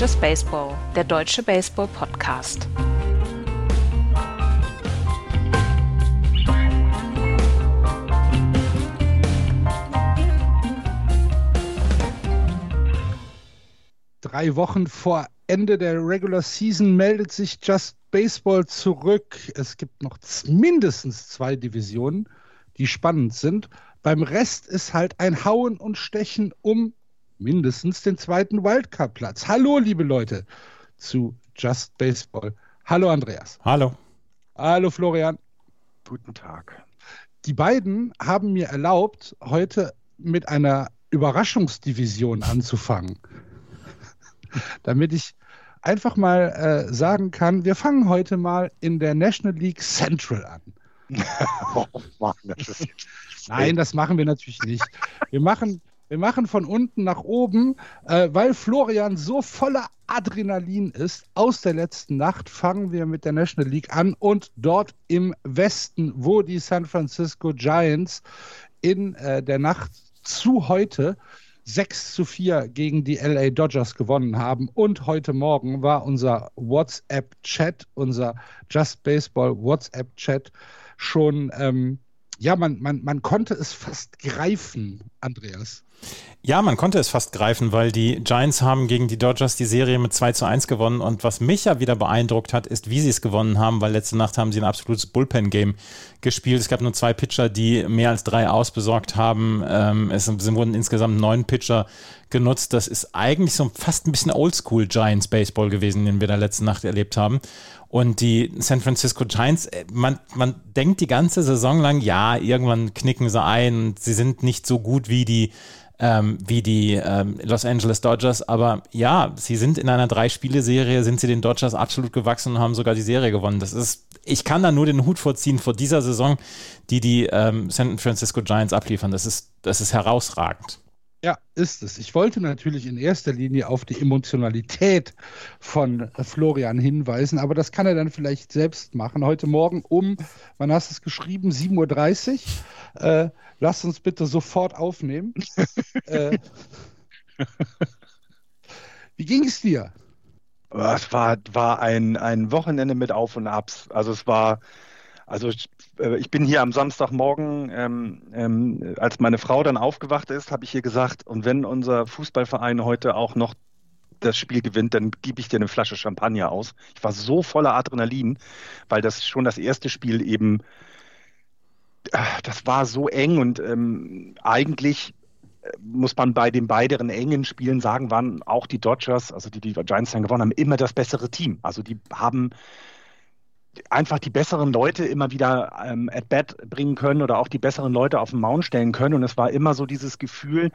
Just Baseball, der deutsche Baseball-Podcast. Drei Wochen vor Ende der Regular Season meldet sich Just Baseball zurück. Es gibt noch mindestens zwei Divisionen, die spannend sind. Beim Rest ist halt ein Hauen und Stechen um mindestens den zweiten Wildcard-Platz. Hallo, liebe Leute, zu Just Baseball. Hallo, Andreas. Hallo. Hallo, Florian. Guten Tag. Die beiden haben mir erlaubt, heute mit einer Überraschungsdivision anzufangen. Damit ich einfach mal äh, sagen kann, wir fangen heute mal in der National League Central an. oh Mann, das Nein, das machen wir natürlich nicht. Wir machen, wir machen von unten nach oben, äh, weil Florian so voller Adrenalin ist. Aus der letzten Nacht fangen wir mit der National League an und dort im Westen, wo die San Francisco Giants in äh, der Nacht zu heute 6 zu 4 gegen die LA Dodgers gewonnen haben. Und heute Morgen war unser WhatsApp-Chat, unser Just Baseball WhatsApp-Chat schon, ähm, ja, man, man, man konnte es fast greifen, Andreas. Ja, man konnte es fast greifen, weil die Giants haben gegen die Dodgers die Serie mit 2 zu 1 gewonnen. Und was mich ja wieder beeindruckt hat, ist, wie sie es gewonnen haben, weil letzte Nacht haben sie ein absolutes Bullpen-Game gespielt. Es gab nur zwei Pitcher, die mehr als drei ausbesorgt haben. Ähm, es wurden insgesamt neun Pitcher genutzt. Das ist eigentlich so fast ein bisschen Oldschool Giants Baseball gewesen, den wir da letzte Nacht erlebt haben. Und die San Francisco Giants, äh, man, man denkt die ganze Saison lang, ja, irgendwann knicken sie ein. Sie sind nicht so gut wie die ähm, wie die ähm, Los Angeles Dodgers. Aber ja, sie sind in einer Drei-Spiele-Serie, sind sie den Dodgers absolut gewachsen und haben sogar die Serie gewonnen. Das ist, ich kann da nur den Hut vorziehen vor dieser Saison, die die ähm, San Francisco Giants abliefern. Das ist, das ist herausragend. Ja, ist es. Ich wollte natürlich in erster Linie auf die Emotionalität von Florian hinweisen, aber das kann er dann vielleicht selbst machen. Heute Morgen um, wann hast du es geschrieben? 7.30 Uhr. Äh, lass uns bitte sofort aufnehmen. äh, wie ging es dir? Es war, war ein, ein Wochenende mit Auf und Abs. Also es war also ich, äh, ich bin hier am Samstagmorgen, ähm, ähm, als meine Frau dann aufgewacht ist, habe ich ihr gesagt, und wenn unser Fußballverein heute auch noch das Spiel gewinnt, dann gebe ich dir eine Flasche Champagner aus. Ich war so voller Adrenalin, weil das schon das erste Spiel eben, äh, das war so eng und ähm, eigentlich äh, muss man bei den beiden engen Spielen sagen, waren auch die Dodgers, also die die Giants dann gewonnen haben, immer das bessere Team. Also die haben einfach die besseren Leute immer wieder ähm, at bat bringen können oder auch die besseren Leute auf den Mount stellen können. Und es war immer so dieses Gefühl,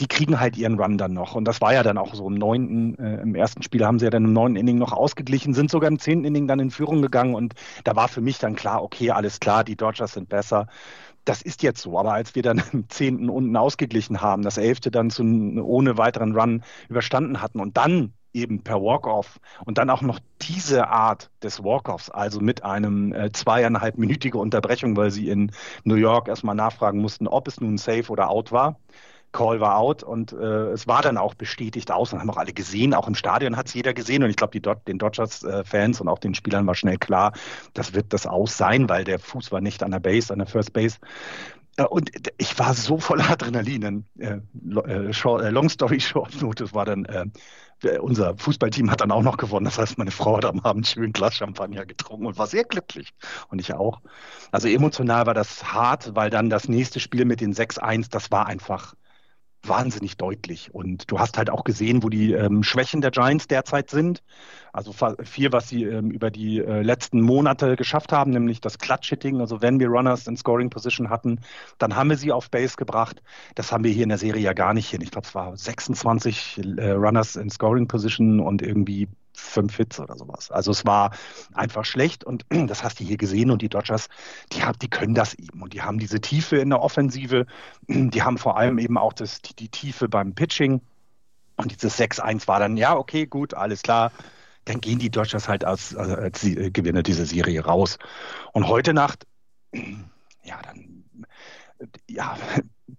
die kriegen halt ihren Run dann noch. Und das war ja dann auch so im neunten, äh, im ersten Spiel haben sie ja dann im neunten Inning noch ausgeglichen, sind sogar im zehnten Inning dann in Führung gegangen. Und da war für mich dann klar, okay, alles klar, die Dodgers sind besser. Das ist jetzt so, aber als wir dann im zehnten unten ausgeglichen haben, das elfte dann zu, ohne weiteren Run überstanden hatten und dann eben per Walk-Off und dann auch noch diese Art des Walk-Offs, also mit einem äh, zweieinhalbminütige Unterbrechung, weil sie in New York erstmal nachfragen mussten, ob es nun safe oder out war. Call war out und äh, es war dann auch bestätigt aus und haben auch alle gesehen, auch im Stadion hat es jeder gesehen und ich glaube, Dod den Dodgers-Fans äh, und auch den Spielern war schnell klar, das wird das aus sein, weil der Fuß war nicht an der Base, an der First Base. Äh, und ich war so voller Adrenalin. Äh, äh, long story short, das war dann unser Fußballteam hat dann auch noch gewonnen. Das heißt, meine Frau hat am Abend schön Glas Champagner getrunken und war sehr glücklich. Und ich auch. Also emotional war das hart, weil dann das nächste Spiel mit den 6-1, das war einfach wahnsinnig deutlich. Und du hast halt auch gesehen, wo die ähm, Schwächen der Giants derzeit sind. Also viel, was sie ähm, über die äh, letzten Monate geschafft haben, nämlich das Clutch-Hitting. Also wenn wir Runners in Scoring Position hatten, dann haben wir sie auf Base gebracht. Das haben wir hier in der Serie ja gar nicht hin. Ich glaube, es war 26 äh, Runners in Scoring Position und irgendwie fünf Hits oder sowas. Also es war einfach schlecht und das hast du hier gesehen und die Dodgers, die, haben, die können das eben und die haben diese Tiefe in der Offensive, die haben vor allem eben auch das, die, die Tiefe beim Pitching und dieses 6-1 war dann, ja, okay, gut, alles klar, dann gehen die Dodgers halt als, als Gewinner dieser Serie raus. Und heute Nacht, ja, dann, ja,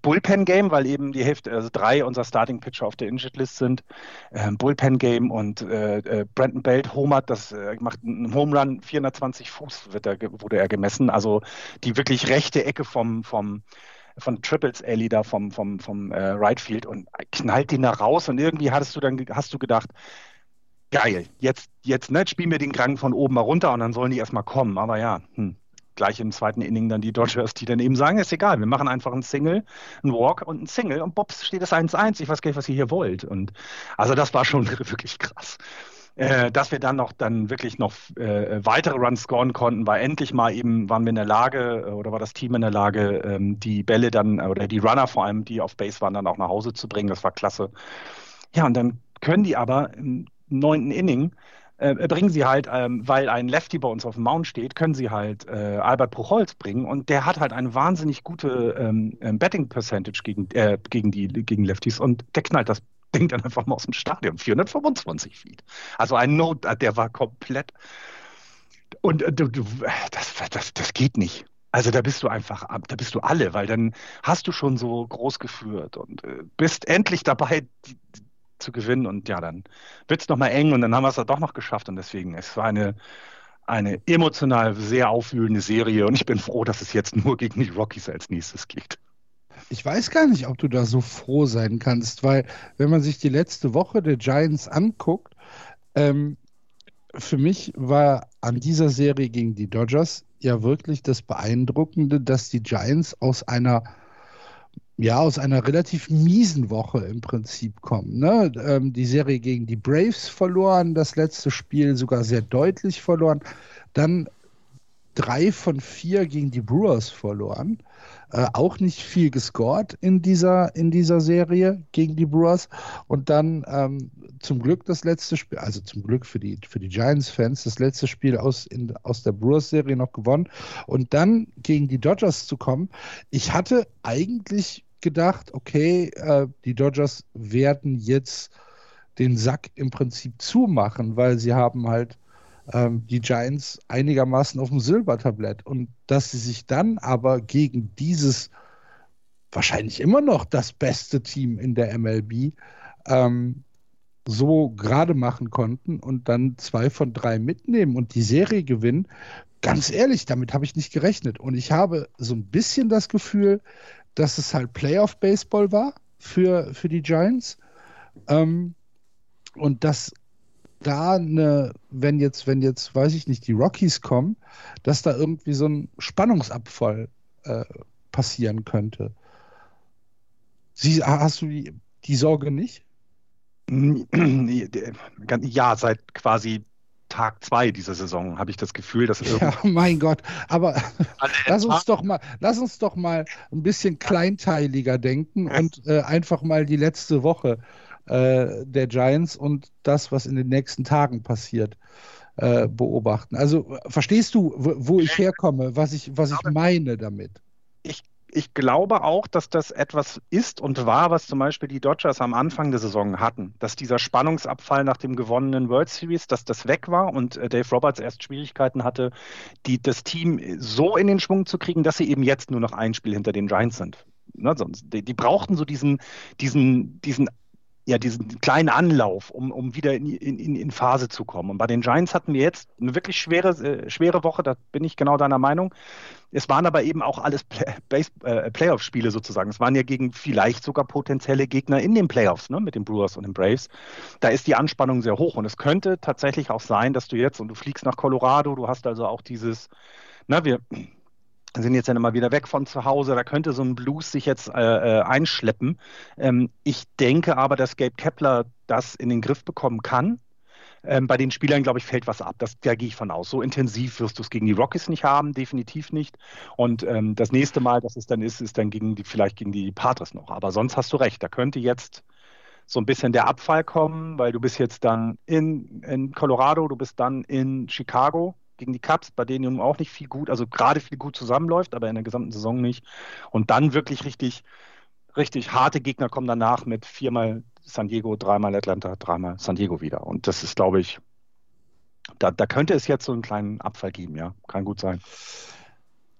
Bullpen-Game, weil eben die Hälfte, also drei unserer Starting-Pitcher auf der Injured-List sind. Ähm, Bullpen-Game und äh, äh, Brandon Belt homert, das äh, macht einen Home Run, 420 Fuß wird er, wurde er gemessen. Also die wirklich rechte Ecke vom, vom von Triples Alley da vom, vom, vom äh, Right Field und knallt den da raus und irgendwie hattest du dann hast du gedacht, geil, jetzt, jetzt ne, spielen wir den Kranken von oben mal runter und dann sollen die erstmal kommen. Aber ja, hm, gleich im zweiten Inning dann die Dodgers, die dann eben sagen, ist egal, wir machen einfach einen Single, einen Walk und einen Single und Bobs steht es 1-1, ich weiß gar nicht, was ihr hier wollt. Und also das war schon wirklich krass. Äh, dass wir dann noch dann wirklich noch äh, weitere Runs scoren konnten, war endlich mal eben, waren wir in der Lage äh, oder war das Team in der Lage, ähm, die Bälle dann oder die Runner vor allem, die auf Base waren, dann auch nach Hause zu bringen. Das war klasse. Ja, und dann können die aber im neunten Inning äh, bringen sie halt, ähm, weil ein Lefty bei uns auf dem Mount steht, können sie halt äh, Albert Puchholz bringen und der hat halt eine wahnsinnig gute ähm, ähm Betting Percentage gegen, äh, gegen die gegen Lefties und der knallt das Ding dann einfach mal aus dem Stadion, 425 Feet. Also ein Note, der war komplett und äh, du, du, das, das, das geht nicht. Also da bist du einfach, da bist du alle, weil dann hast du schon so groß geführt und äh, bist endlich dabei, die, zu gewinnen. Und ja, dann wird es nochmal eng und dann haben wir es doch noch geschafft. Und deswegen, es war eine, eine emotional sehr aufwühlende Serie. Und ich bin froh, dass es jetzt nur gegen die Rockies als nächstes geht. Ich weiß gar nicht, ob du da so froh sein kannst, weil wenn man sich die letzte Woche der Giants anguckt, ähm, für mich war an dieser Serie gegen die Dodgers ja wirklich das Beeindruckende, dass die Giants aus einer ja, aus einer relativ miesen Woche im Prinzip kommen. Ne? Ähm, die Serie gegen die Braves verloren, das letzte Spiel sogar sehr deutlich verloren. Dann drei von vier gegen die Brewers verloren. Äh, auch nicht viel gescored in dieser, in dieser Serie gegen die Brewers. Und dann ähm, zum Glück das letzte Spiel, also zum Glück für die, für die Giants-Fans, das letzte Spiel aus, in, aus der Brewers-Serie noch gewonnen. Und dann gegen die Dodgers zu kommen. Ich hatte eigentlich gedacht, okay, äh, die Dodgers werden jetzt den Sack im Prinzip zumachen, weil sie haben halt ähm, die Giants einigermaßen auf dem Silbertablett. Und dass sie sich dann aber gegen dieses wahrscheinlich immer noch das beste Team in der MLB ähm, so gerade machen konnten und dann zwei von drei mitnehmen und die Serie gewinnen, ganz ehrlich, damit habe ich nicht gerechnet. Und ich habe so ein bisschen das Gefühl, dass es halt Playoff-Baseball war für, für die Giants. Ähm, und dass da eine, wenn jetzt, wenn jetzt, weiß ich nicht, die Rockies kommen, dass da irgendwie so ein Spannungsabfall äh, passieren könnte. Sie, hast du die, die Sorge nicht? Ja, seit quasi Tag zwei dieser Saison habe ich das Gefühl, dass ja, mein Gott, aber lass uns doch mal, lass uns doch mal ein bisschen kleinteiliger denken und äh, einfach mal die letzte Woche äh, der Giants und das, was in den nächsten Tagen passiert, äh, beobachten. Also verstehst du, wo, wo ich herkomme, was ich, was ich meine damit? Ich glaube auch, dass das etwas ist und war, was zum Beispiel die Dodgers am Anfang der Saison hatten. Dass dieser Spannungsabfall nach dem gewonnenen World Series, dass das weg war und äh, Dave Roberts erst Schwierigkeiten hatte, die, das Team so in den Schwung zu kriegen, dass sie eben jetzt nur noch ein Spiel hinter den Giants sind. Ne, sonst, die, die brauchten so diesen, diesen, diesen ja, diesen kleinen Anlauf, um, um wieder in, in, in Phase zu kommen. Und bei den Giants hatten wir jetzt eine wirklich schwere, äh, schwere Woche, da bin ich genau deiner Meinung. Es waren aber eben auch alles Play äh, Playoff-Spiele sozusagen. Es waren ja gegen vielleicht sogar potenzielle Gegner in den Playoffs, ne, mit den Brewers und den Braves. Da ist die Anspannung sehr hoch. Und es könnte tatsächlich auch sein, dass du jetzt, und du fliegst nach Colorado, du hast also auch dieses, na, wir, sind jetzt dann immer wieder weg von zu Hause. Da könnte so ein Blues sich jetzt äh, äh, einschleppen. Ähm, ich denke aber, dass Gabe Kepler das in den Griff bekommen kann. Ähm, bei den Spielern, glaube ich, fällt was ab. Das, da gehe ich von aus. So intensiv wirst du es gegen die Rockies nicht haben, definitiv nicht. Und ähm, das nächste Mal, dass es dann ist, ist dann gegen die, vielleicht gegen die Padres noch. Aber sonst hast du recht. Da könnte jetzt so ein bisschen der Abfall kommen, weil du bist jetzt dann in, in Colorado, du bist dann in Chicago gegen die Cubs, bei denen nun auch nicht viel gut, also gerade viel gut zusammenläuft, aber in der gesamten Saison nicht. Und dann wirklich richtig, richtig harte Gegner kommen danach mit viermal San Diego, dreimal Atlanta, dreimal San Diego wieder. Und das ist, glaube ich, da, da könnte es jetzt so einen kleinen Abfall geben, ja. Kann gut sein.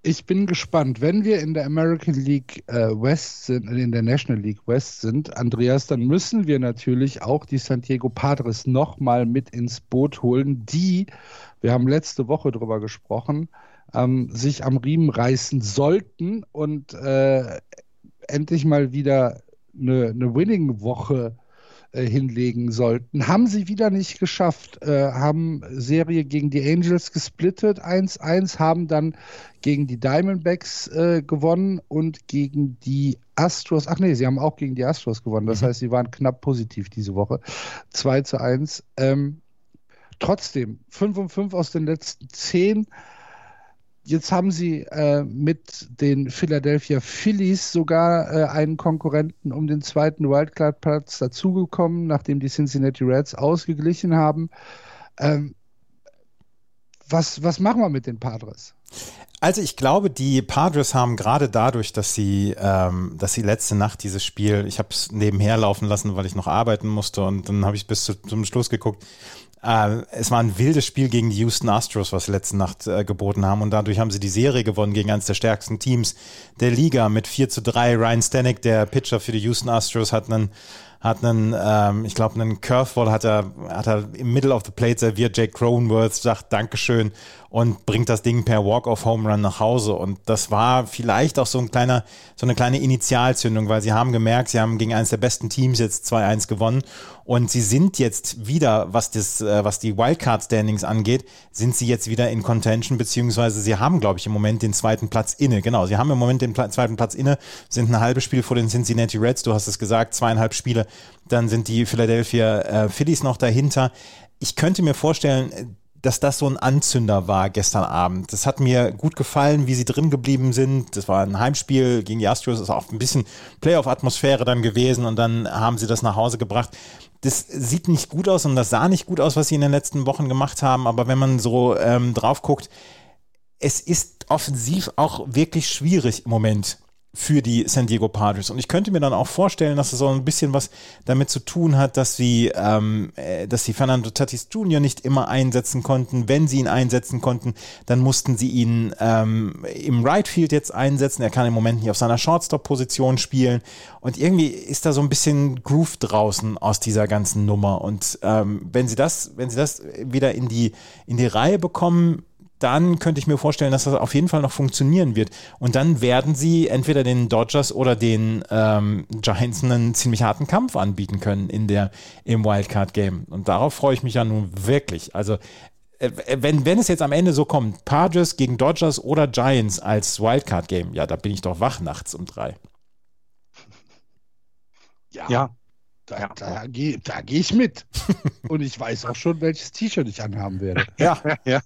Ich bin gespannt. Wenn wir in der American League äh, West sind, in der National League West sind, Andreas, dann müssen wir natürlich auch die San Diego Padres nochmal mit ins Boot holen, die, wir haben letzte Woche drüber gesprochen, ähm, sich am Riemen reißen sollten und äh, endlich mal wieder eine, eine Winning-Woche äh, hinlegen sollten. Haben sie wieder nicht geschafft, äh, haben Serie gegen die Angels gesplittet 1-1, haben dann gegen die Diamondbacks äh, gewonnen und gegen die Astros, ach nee, sie haben auch gegen die Astros gewonnen, das mhm. heißt, sie waren knapp positiv diese Woche. 2 zu 1. Ähm, trotzdem, 5 und 5 aus den letzten 10 Jetzt haben sie äh, mit den Philadelphia Phillies sogar äh, einen Konkurrenten um den zweiten Wildcard-Platz dazugekommen, nachdem die Cincinnati Reds ausgeglichen haben. Ähm, was, was machen wir mit den Padres? Also ich glaube, die Padres haben gerade dadurch, dass sie, ähm, dass sie letzte Nacht dieses Spiel, ich habe es nebenher laufen lassen, weil ich noch arbeiten musste und dann habe ich bis zu, zum Schluss geguckt. Äh, es war ein wildes Spiel gegen die Houston Astros, was sie letzte Nacht äh, geboten haben. Und dadurch haben sie die Serie gewonnen gegen eines der stärksten Teams der Liga mit 4 zu 3. Ryan Stanek, der Pitcher für die Houston Astros, hat einen hat einen, ähm, ich glaube, einen Curveball hat er, hat er im Middle of the Plate serviert. Jake Cronenworth sagt Dankeschön und bringt das Ding per Walk-off-Home Run nach Hause. Und das war vielleicht auch so ein kleiner, so eine kleine Initialzündung, weil sie haben gemerkt, sie haben gegen eines der besten Teams jetzt 2-1 gewonnen. Und sie sind jetzt wieder, was das, äh, was die Wildcard-Standings angeht, sind sie jetzt wieder in Contention, beziehungsweise sie haben, glaube ich, im Moment den zweiten Platz inne. Genau, sie haben im Moment den zweiten Platz inne, sind ein halbes Spiel vor den Cincinnati Reds, du hast es gesagt, zweieinhalb Spiele. Dann sind die Philadelphia äh, Phillies noch dahinter. Ich könnte mir vorstellen, dass das so ein Anzünder war gestern Abend. Das hat mir gut gefallen, wie sie drin geblieben sind. Das war ein Heimspiel gegen die Astros, ist auch ein bisschen Playoff-Atmosphäre dann gewesen und dann haben sie das nach Hause gebracht. Das sieht nicht gut aus und das sah nicht gut aus, was sie in den letzten Wochen gemacht haben, aber wenn man so ähm, drauf guckt, es ist offensiv auch wirklich schwierig im Moment für die San Diego Padres. Und ich könnte mir dann auch vorstellen, dass es so ein bisschen was damit zu tun hat, dass sie, ähm, äh, dass sie Fernando Tatis Jr. nicht immer einsetzen konnten. Wenn sie ihn einsetzen konnten, dann mussten sie ihn ähm, im Right Field jetzt einsetzen. Er kann im Moment nicht auf seiner Shortstop-Position spielen. Und irgendwie ist da so ein bisschen Groove draußen aus dieser ganzen Nummer. Und ähm, wenn sie das, wenn sie das wieder in die, in die Reihe bekommen, dann könnte ich mir vorstellen, dass das auf jeden Fall noch funktionieren wird. Und dann werden sie entweder den Dodgers oder den ähm, Giants einen ziemlich harten Kampf anbieten können in der, im Wildcard-Game. Und darauf freue ich mich ja nun wirklich. Also äh, wenn, wenn es jetzt am Ende so kommt, Padres gegen Dodgers oder Giants als Wildcard-Game, ja, da bin ich doch wach nachts um drei. Ja. ja. Da, ja. da gehe geh ich mit. Und ich weiß auch schon, welches T-Shirt ich anhaben werde. Ja, ja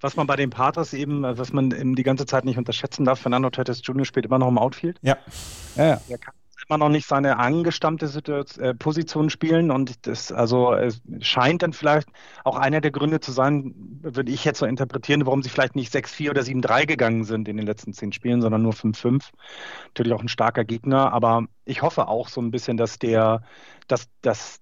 was man bei den Patres eben, äh, was man eben die ganze Zeit nicht unterschätzen darf, Fernando Tatis Jr. spielt immer noch im Outfield. Ja. ja. Er kann immer noch nicht seine angestammte Situation, äh, Position spielen und das, also es scheint dann vielleicht auch einer der Gründe zu sein, würde ich jetzt so interpretieren, warum sie vielleicht nicht 6-4 oder 7-3 gegangen sind in den letzten zehn Spielen, sondern nur 5-5. Natürlich auch ein starker Gegner, aber ich hoffe auch so ein bisschen, dass der, dass, dass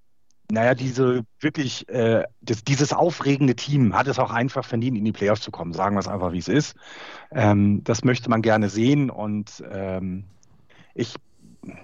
naja, diese wirklich, äh, das, dieses aufregende Team hat es auch einfach verdient, in die Playoffs zu kommen. Sagen wir es einfach, wie es ist. Ähm, das möchte man gerne sehen und ähm, ich,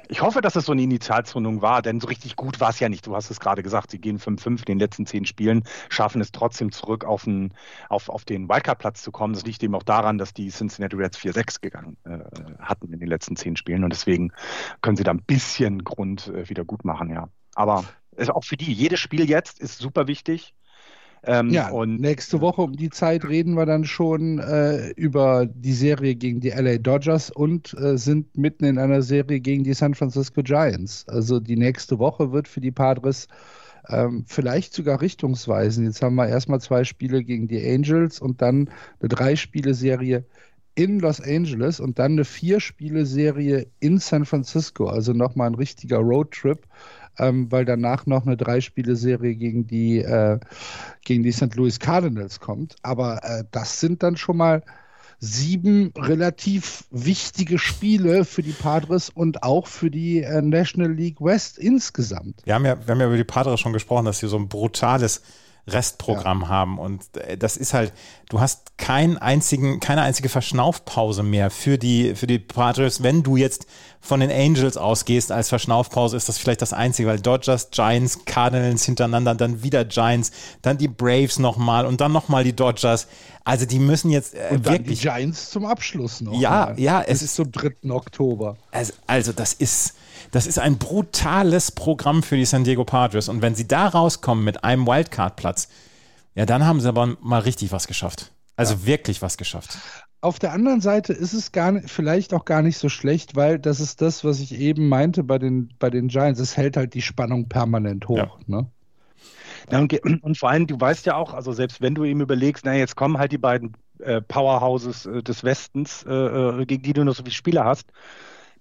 ich hoffe, dass es so eine Initialzündung war, denn so richtig gut war es ja nicht. Du hast es gerade gesagt, sie gehen 5-5 in den letzten zehn Spielen, schaffen es trotzdem zurück auf den, auf, auf den Wildcard-Platz zu kommen. Das liegt eben auch daran, dass die Cincinnati Reds 4-6 gegangen äh, hatten in den letzten zehn Spielen und deswegen können sie da ein bisschen Grund äh, wieder gut machen, ja. Aber ist auch für die, jedes Spiel jetzt ist super wichtig. Ähm, ja, und nächste Woche um die Zeit reden wir dann schon äh, über die Serie gegen die LA Dodgers und äh, sind mitten in einer Serie gegen die San Francisco Giants. Also die nächste Woche wird für die Padres ähm, vielleicht sogar richtungsweisend. Jetzt haben wir erstmal zwei Spiele gegen die Angels und dann eine Drei-Spiele-Serie in Los Angeles und dann eine Vier-Spiele-Serie in San Francisco. Also nochmal ein richtiger Roadtrip ähm, weil danach noch eine Drei-Spiele-Serie gegen die, äh, gegen die St. Louis Cardinals kommt. Aber äh, das sind dann schon mal sieben relativ wichtige Spiele für die Padres und auch für die äh, National League West insgesamt. Wir haben, ja, wir haben ja über die Padres schon gesprochen, dass sie so ein brutales Restprogramm ja. haben. Und äh, das ist halt, du hast keinen einzigen, keine einzige Verschnaufpause mehr für die, für die Padres. Wenn du jetzt von den Angels ausgehst als Verschnaufpause, ist das vielleicht das Einzige, weil Dodgers, Giants, Cardinals hintereinander, dann wieder Giants, dann die Braves nochmal und dann nochmal die Dodgers. Also die müssen jetzt äh, und dann wirklich. Die Giants zum Abschluss noch. Ja, mal. ja, es ist zum 3. Oktober. Also, also das ist das ist ein brutales Programm für die San Diego Padres. Und wenn sie da rauskommen mit einem Wildcard-Platz, ja, dann haben sie aber mal richtig was geschafft. Also ja. wirklich was geschafft. Auf der anderen Seite ist es gar nicht, vielleicht auch gar nicht so schlecht, weil das ist das, was ich eben meinte bei den, bei den Giants. Es hält halt die Spannung permanent hoch. Ja. Ne? Ja, und, und, vor allem, du weißt ja auch, also selbst wenn du ihm überlegst, na, jetzt kommen halt die beiden äh, Powerhouses äh, des Westens, äh, äh gegen die du noch so viele Spieler hast,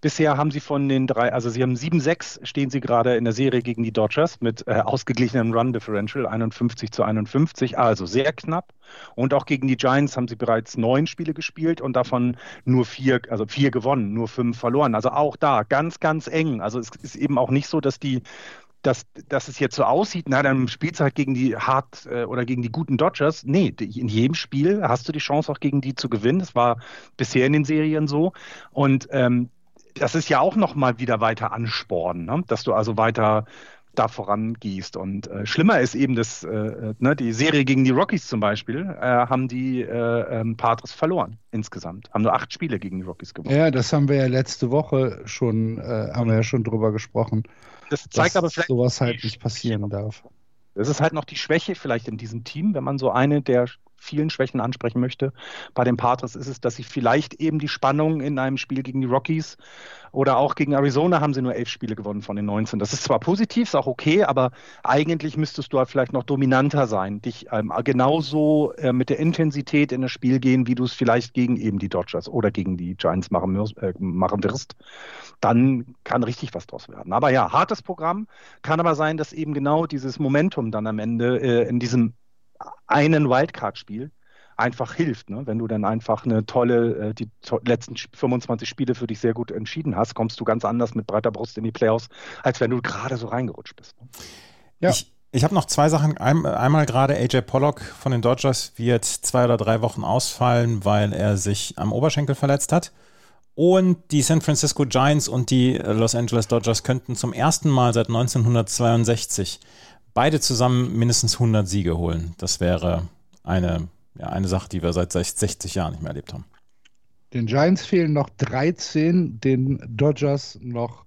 Bisher haben sie von den drei, also sie haben 7-6, stehen sie gerade in der Serie gegen die Dodgers mit äh, ausgeglichenem Run Differential, 51 zu 51, also sehr knapp. Und auch gegen die Giants haben sie bereits neun Spiele gespielt und davon nur vier, also vier gewonnen, nur fünf verloren. Also auch da ganz, ganz eng. Also es ist eben auch nicht so, dass die dass, dass es jetzt so aussieht, na, dann spielst du halt gegen die hart äh, oder gegen die guten Dodgers. Nee, in jedem Spiel hast du die Chance auch gegen die zu gewinnen. Das war bisher in den Serien so. Und ähm, das ist ja auch nochmal wieder weiter anspornen, ne? dass du also weiter da vorangehst. Und äh, schlimmer ist eben das, äh, ne, die Serie gegen die Rockies zum Beispiel, äh, haben die äh, ähm, Padres verloren insgesamt. Haben nur acht Spiele gegen die Rockies gewonnen. Ja, das haben wir ja letzte Woche schon, äh, haben wir ja schon drüber gesprochen. Das zeigt aber vielleicht. sowas halt nicht passieren darf. Das ist halt noch die Schwäche vielleicht in diesem Team, wenn man so eine der vielen Schwächen ansprechen möchte. Bei den Padres ist es, dass sie vielleicht eben die Spannung in einem Spiel gegen die Rockies oder auch gegen Arizona haben sie nur elf Spiele gewonnen von den 19. Das ist zwar positiv, ist auch okay, aber eigentlich müsstest du halt vielleicht noch dominanter sein, dich ähm, genauso äh, mit der Intensität in das Spiel gehen, wie du es vielleicht gegen eben die Dodgers oder gegen die Giants machen, äh, machen wirst. Dann kann richtig was draus werden. Aber ja, hartes Programm. Kann aber sein, dass eben genau dieses Momentum dann am Ende äh, in diesem einen Wildcard-Spiel einfach hilft. Ne? Wenn du dann einfach eine tolle, äh, die to letzten 25 Spiele für dich sehr gut entschieden hast, kommst du ganz anders mit breiter Brust in die Playoffs, als wenn du gerade so reingerutscht bist. Ne? Ja. Ich, ich habe noch zwei Sachen. einmal gerade AJ Pollock von den Dodgers wird zwei oder drei Wochen ausfallen, weil er sich am Oberschenkel verletzt hat. Und die San Francisco Giants und die Los Angeles Dodgers könnten zum ersten Mal seit 1962 beide zusammen mindestens 100 Siege holen. Das wäre eine, ja, eine Sache, die wir seit 60 Jahren nicht mehr erlebt haben. Den Giants fehlen noch 13, den Dodgers noch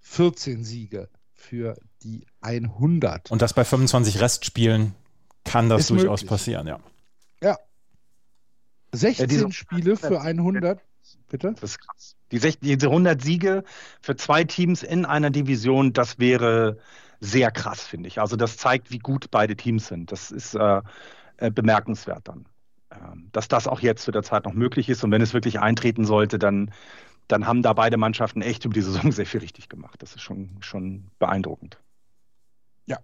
14 Siege für die 100. Und das bei 25 Restspielen kann das Ist durchaus möglich. passieren, ja. Ja. 16 ja, Spiele für 100. Bitte? Das ist krass. Die 16, diese 100 Siege für zwei Teams in einer Division, das wäre sehr krass, finde ich. Also das zeigt, wie gut beide Teams sind. Das ist äh, äh, bemerkenswert dann. Ähm, dass das auch jetzt zu der Zeit noch möglich ist und wenn es wirklich eintreten sollte, dann, dann haben da beide Mannschaften echt über die Saison sehr viel richtig gemacht. Das ist schon, schon beeindruckend. Ja.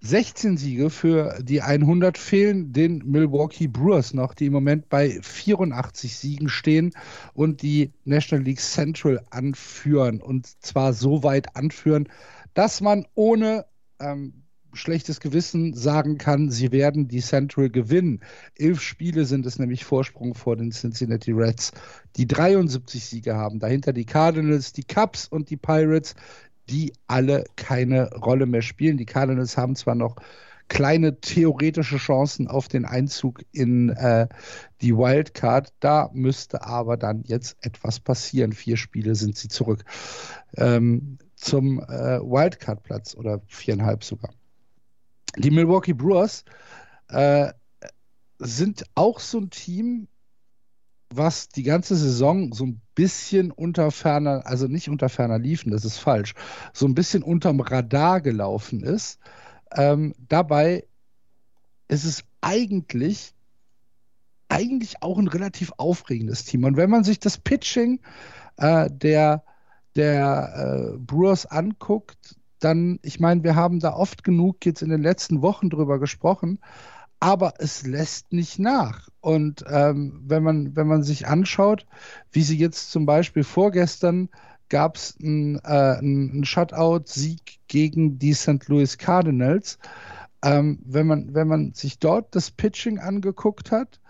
16 Siege für die 100 fehlen den Milwaukee Brewers noch, die im Moment bei 84 Siegen stehen und die National League Central anführen. Und zwar so weit anführen, dass man ohne ähm, schlechtes Gewissen sagen kann, sie werden die Central gewinnen. Elf Spiele sind es nämlich Vorsprung vor den Cincinnati Reds, die 73 Siege haben. Dahinter die Cardinals, die Cubs und die Pirates, die alle keine Rolle mehr spielen. Die Cardinals haben zwar noch kleine theoretische Chancen auf den Einzug in äh, die Wildcard. Da müsste aber dann jetzt etwas passieren. Vier Spiele sind sie zurück. Ähm, zum äh, Wildcard-Platz oder viereinhalb sogar. Die Milwaukee Brewers äh, sind auch so ein Team, was die ganze Saison so ein bisschen unter ferner, also nicht unter ferner liefen, das ist falsch, so ein bisschen unterm Radar gelaufen ist. Ähm, dabei ist es eigentlich, eigentlich auch ein relativ aufregendes Team. Und wenn man sich das Pitching äh, der der äh, Brewers anguckt, dann, ich meine, wir haben da oft genug jetzt in den letzten Wochen drüber gesprochen, aber es lässt nicht nach. Und ähm, wenn, man, wenn man sich anschaut, wie sie jetzt zum Beispiel vorgestern gab es einen, äh, Shutout-Sieg gegen die St. Louis Cardinals. ähm, wenn, man, wenn man sich dort das Pitching angeguckt hat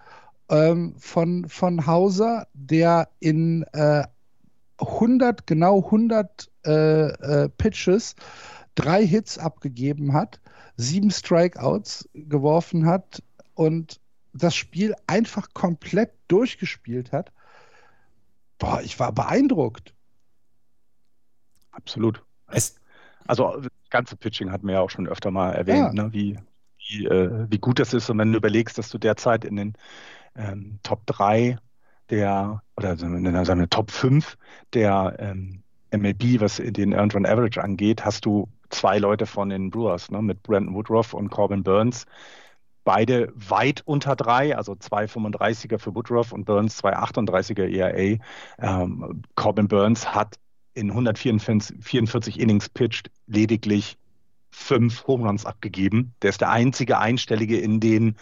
ähm, von, von Hauser, der in äh, 100, genau 100 äh, äh, Pitches drei Hits abgegeben hat, sieben Strikeouts geworfen hat und das Spiel einfach komplett durchgespielt hat. Boah, ich war beeindruckt. Absolut. Es, also das ganze Pitching hatten wir ja auch schon öfter mal erwähnt, ja. ne, wie, wie, äh, wie gut das ist. Und wenn du überlegst, dass du derzeit in den ähm, Top 3 der, oder sagen wir Top 5 der ähm, MLB, was den Earned Run Average angeht, hast du zwei Leute von den Brewers, ne, mit Brandon Woodruff und Corbin Burns. Beide weit unter drei, also 2,35er für Woodruff und Burns 2,38er ERA. Ähm, Corbin Burns hat in 144 Innings pitched lediglich fünf Home Runs abgegeben. Der ist der einzige Einstellige in den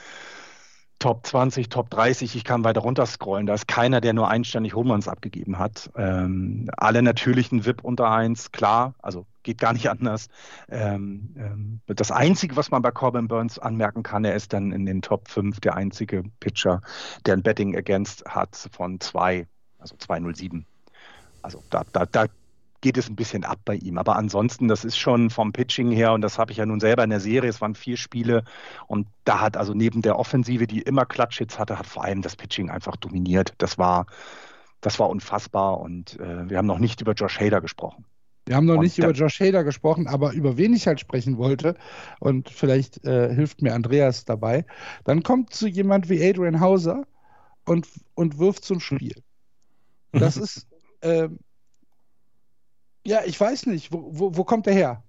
Top 20, Top 30, ich kann weiter runter scrollen. Da ist keiner, der nur einständig Home abgegeben hat. Ähm, alle natürlichen VIP unter 1, klar, also geht gar nicht anders. Ähm, ähm, das Einzige, was man bei Corbin Burns anmerken kann, er ist dann in den Top 5 der einzige Pitcher, der ein Betting Against hat von 2, also 207. Also da, da, da geht es ein bisschen ab bei ihm. Aber ansonsten, das ist schon vom Pitching her, und das habe ich ja nun selber in der Serie, es waren vier Spiele und da hat also neben der Offensive, die immer Klatschhits hatte, hat vor allem das Pitching einfach dominiert. Das war, das war unfassbar und äh, wir haben noch nicht über Josh Hader gesprochen. Wir haben noch und nicht über Josh Hader gesprochen, aber über wen ich halt sprechen wollte, und vielleicht äh, hilft mir Andreas dabei, dann kommt zu jemand wie Adrian Hauser und, und wirft zum Spiel. Das ist, äh, ja, ich weiß nicht. Wo, wo, wo kommt er her?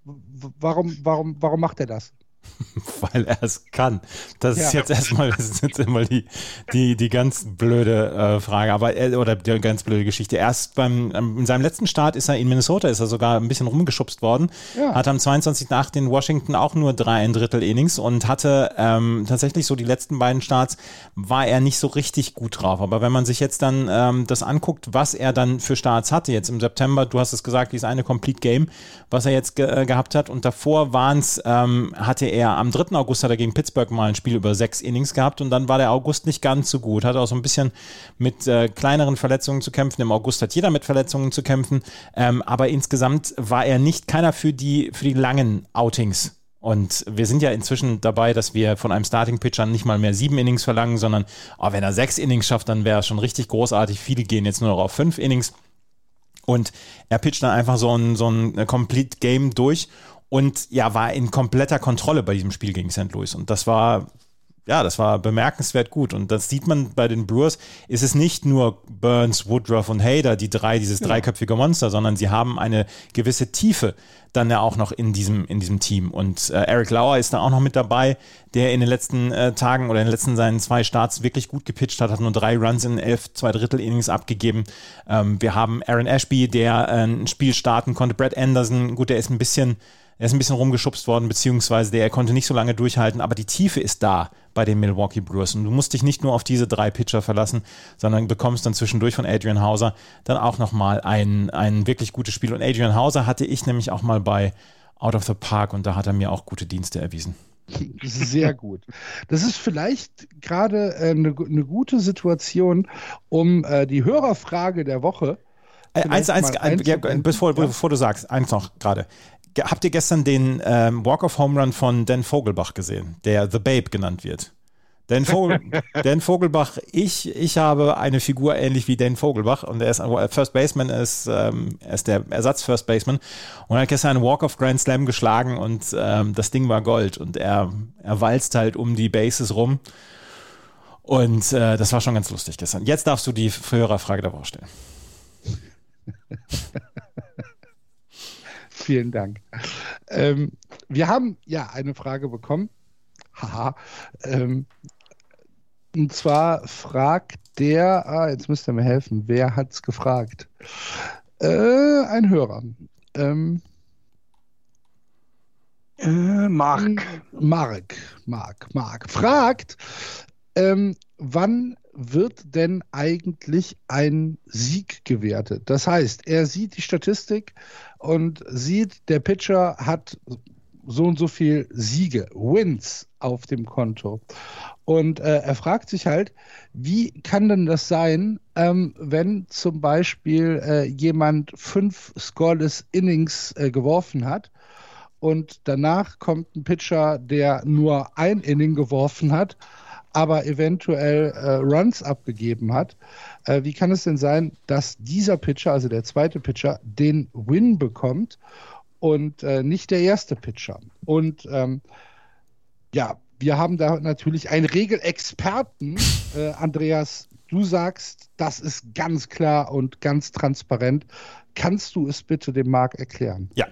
Warum, warum, warum macht er das? Weil er es kann. Das ja. ist jetzt erstmal, das ist jetzt immer die, die, die ganz blöde äh, Frage, aber er, oder die ganz blöde Geschichte. Erst beim, in seinem letzten Start ist er in Minnesota, ist er sogar ein bisschen rumgeschubst worden, ja. hat am 22.8. in Washington auch nur drei ein Drittel Innings und hatte ähm, tatsächlich so die letzten beiden Starts war er nicht so richtig gut drauf. Aber wenn man sich jetzt dann ähm, das anguckt, was er dann für Starts hatte, jetzt im September, du hast es gesagt, dieses eine Complete Game, was er jetzt ge äh, gehabt hat und davor waren es, ähm, hatte er am 3. August hat er gegen Pittsburgh mal ein Spiel über sechs Innings gehabt und dann war der August nicht ganz so gut. Hat auch so ein bisschen mit äh, kleineren Verletzungen zu kämpfen. Im August hat jeder mit Verletzungen zu kämpfen. Ähm, aber insgesamt war er nicht keiner für die, für die langen Outings. Und wir sind ja inzwischen dabei, dass wir von einem Starting-Pitcher nicht mal mehr sieben Innings verlangen, sondern oh, wenn er sechs Innings schafft, dann wäre es schon richtig großartig. Viele gehen jetzt nur noch auf fünf Innings. Und er pitcht dann einfach so ein, so ein Complete Game durch und ja, war in kompletter Kontrolle bei diesem Spiel gegen St. Louis. Und das war, ja, das war bemerkenswert gut. Und das sieht man bei den Brewers, ist es nicht nur Burns, Woodruff und Hader, die drei, dieses ja. dreiköpfige Monster, sondern sie haben eine gewisse Tiefe dann ja auch noch in diesem, in diesem Team. Und äh, Eric Lauer ist da auch noch mit dabei, der in den letzten äh, Tagen oder in den letzten seinen zwei Starts wirklich gut gepitcht hat, hat nur drei Runs in elf, zwei Drittel Innings abgegeben. Ähm, wir haben Aaron Ashby, der äh, ein Spiel starten konnte. Brad Anderson, gut, der ist ein bisschen er ist ein bisschen rumgeschubst worden, beziehungsweise der, er konnte nicht so lange durchhalten, aber die Tiefe ist da bei den Milwaukee Brewers. Und du musst dich nicht nur auf diese drei Pitcher verlassen, sondern bekommst dann zwischendurch von Adrian Hauser dann auch nochmal ein, ein wirklich gutes Spiel. Und Adrian Hauser hatte ich nämlich auch mal bei Out of the Park und da hat er mir auch gute Dienste erwiesen. Sehr gut. Das ist vielleicht gerade äh, eine, eine gute Situation, um äh, die Hörerfrage der Woche. Äh, eins, eins, ein, ja, bevor, bevor du sagst, eins noch gerade habt ihr gestern den ähm, Walk of Home Run von Dan Vogelbach gesehen, der The Babe genannt wird? Dan, Vogel, Dan Vogelbach, ich, ich habe eine Figur ähnlich wie Dan Vogelbach und er ist ein First Baseman, ist, ähm, er ist der Ersatz First Baseman und er hat gestern einen Walk of Grand Slam geschlagen und ähm, das Ding war Gold und er, er walzt halt um die Bases rum und äh, das war schon ganz lustig gestern. Jetzt darfst du die Hörerfrage der Woche stellen. Vielen Dank. Ähm, wir haben ja eine Frage bekommen. Haha. ähm, und zwar fragt der, ah, jetzt müsst ihr mir helfen, wer hat es gefragt? Äh, ein Hörer. Ähm, äh, Mark. Mark, Mark, Mark. Fragt, ähm, wann wird denn eigentlich ein Sieg gewertet? Das heißt, er sieht die Statistik und sieht, der Pitcher hat so und so viel Siege, Wins auf dem Konto. Und äh, er fragt sich halt, wie kann denn das sein, ähm, wenn zum Beispiel äh, jemand fünf scoreless Innings äh, geworfen hat und danach kommt ein Pitcher, der nur ein Inning geworfen hat, aber eventuell äh, Runs abgegeben hat. Äh, wie kann es denn sein, dass dieser Pitcher, also der zweite Pitcher, den Win bekommt und äh, nicht der erste Pitcher? Und ähm, ja, wir haben da natürlich einen Regelexperten, äh, Andreas. Du sagst, das ist ganz klar und ganz transparent. Kannst du es bitte dem Marc erklären? Ja.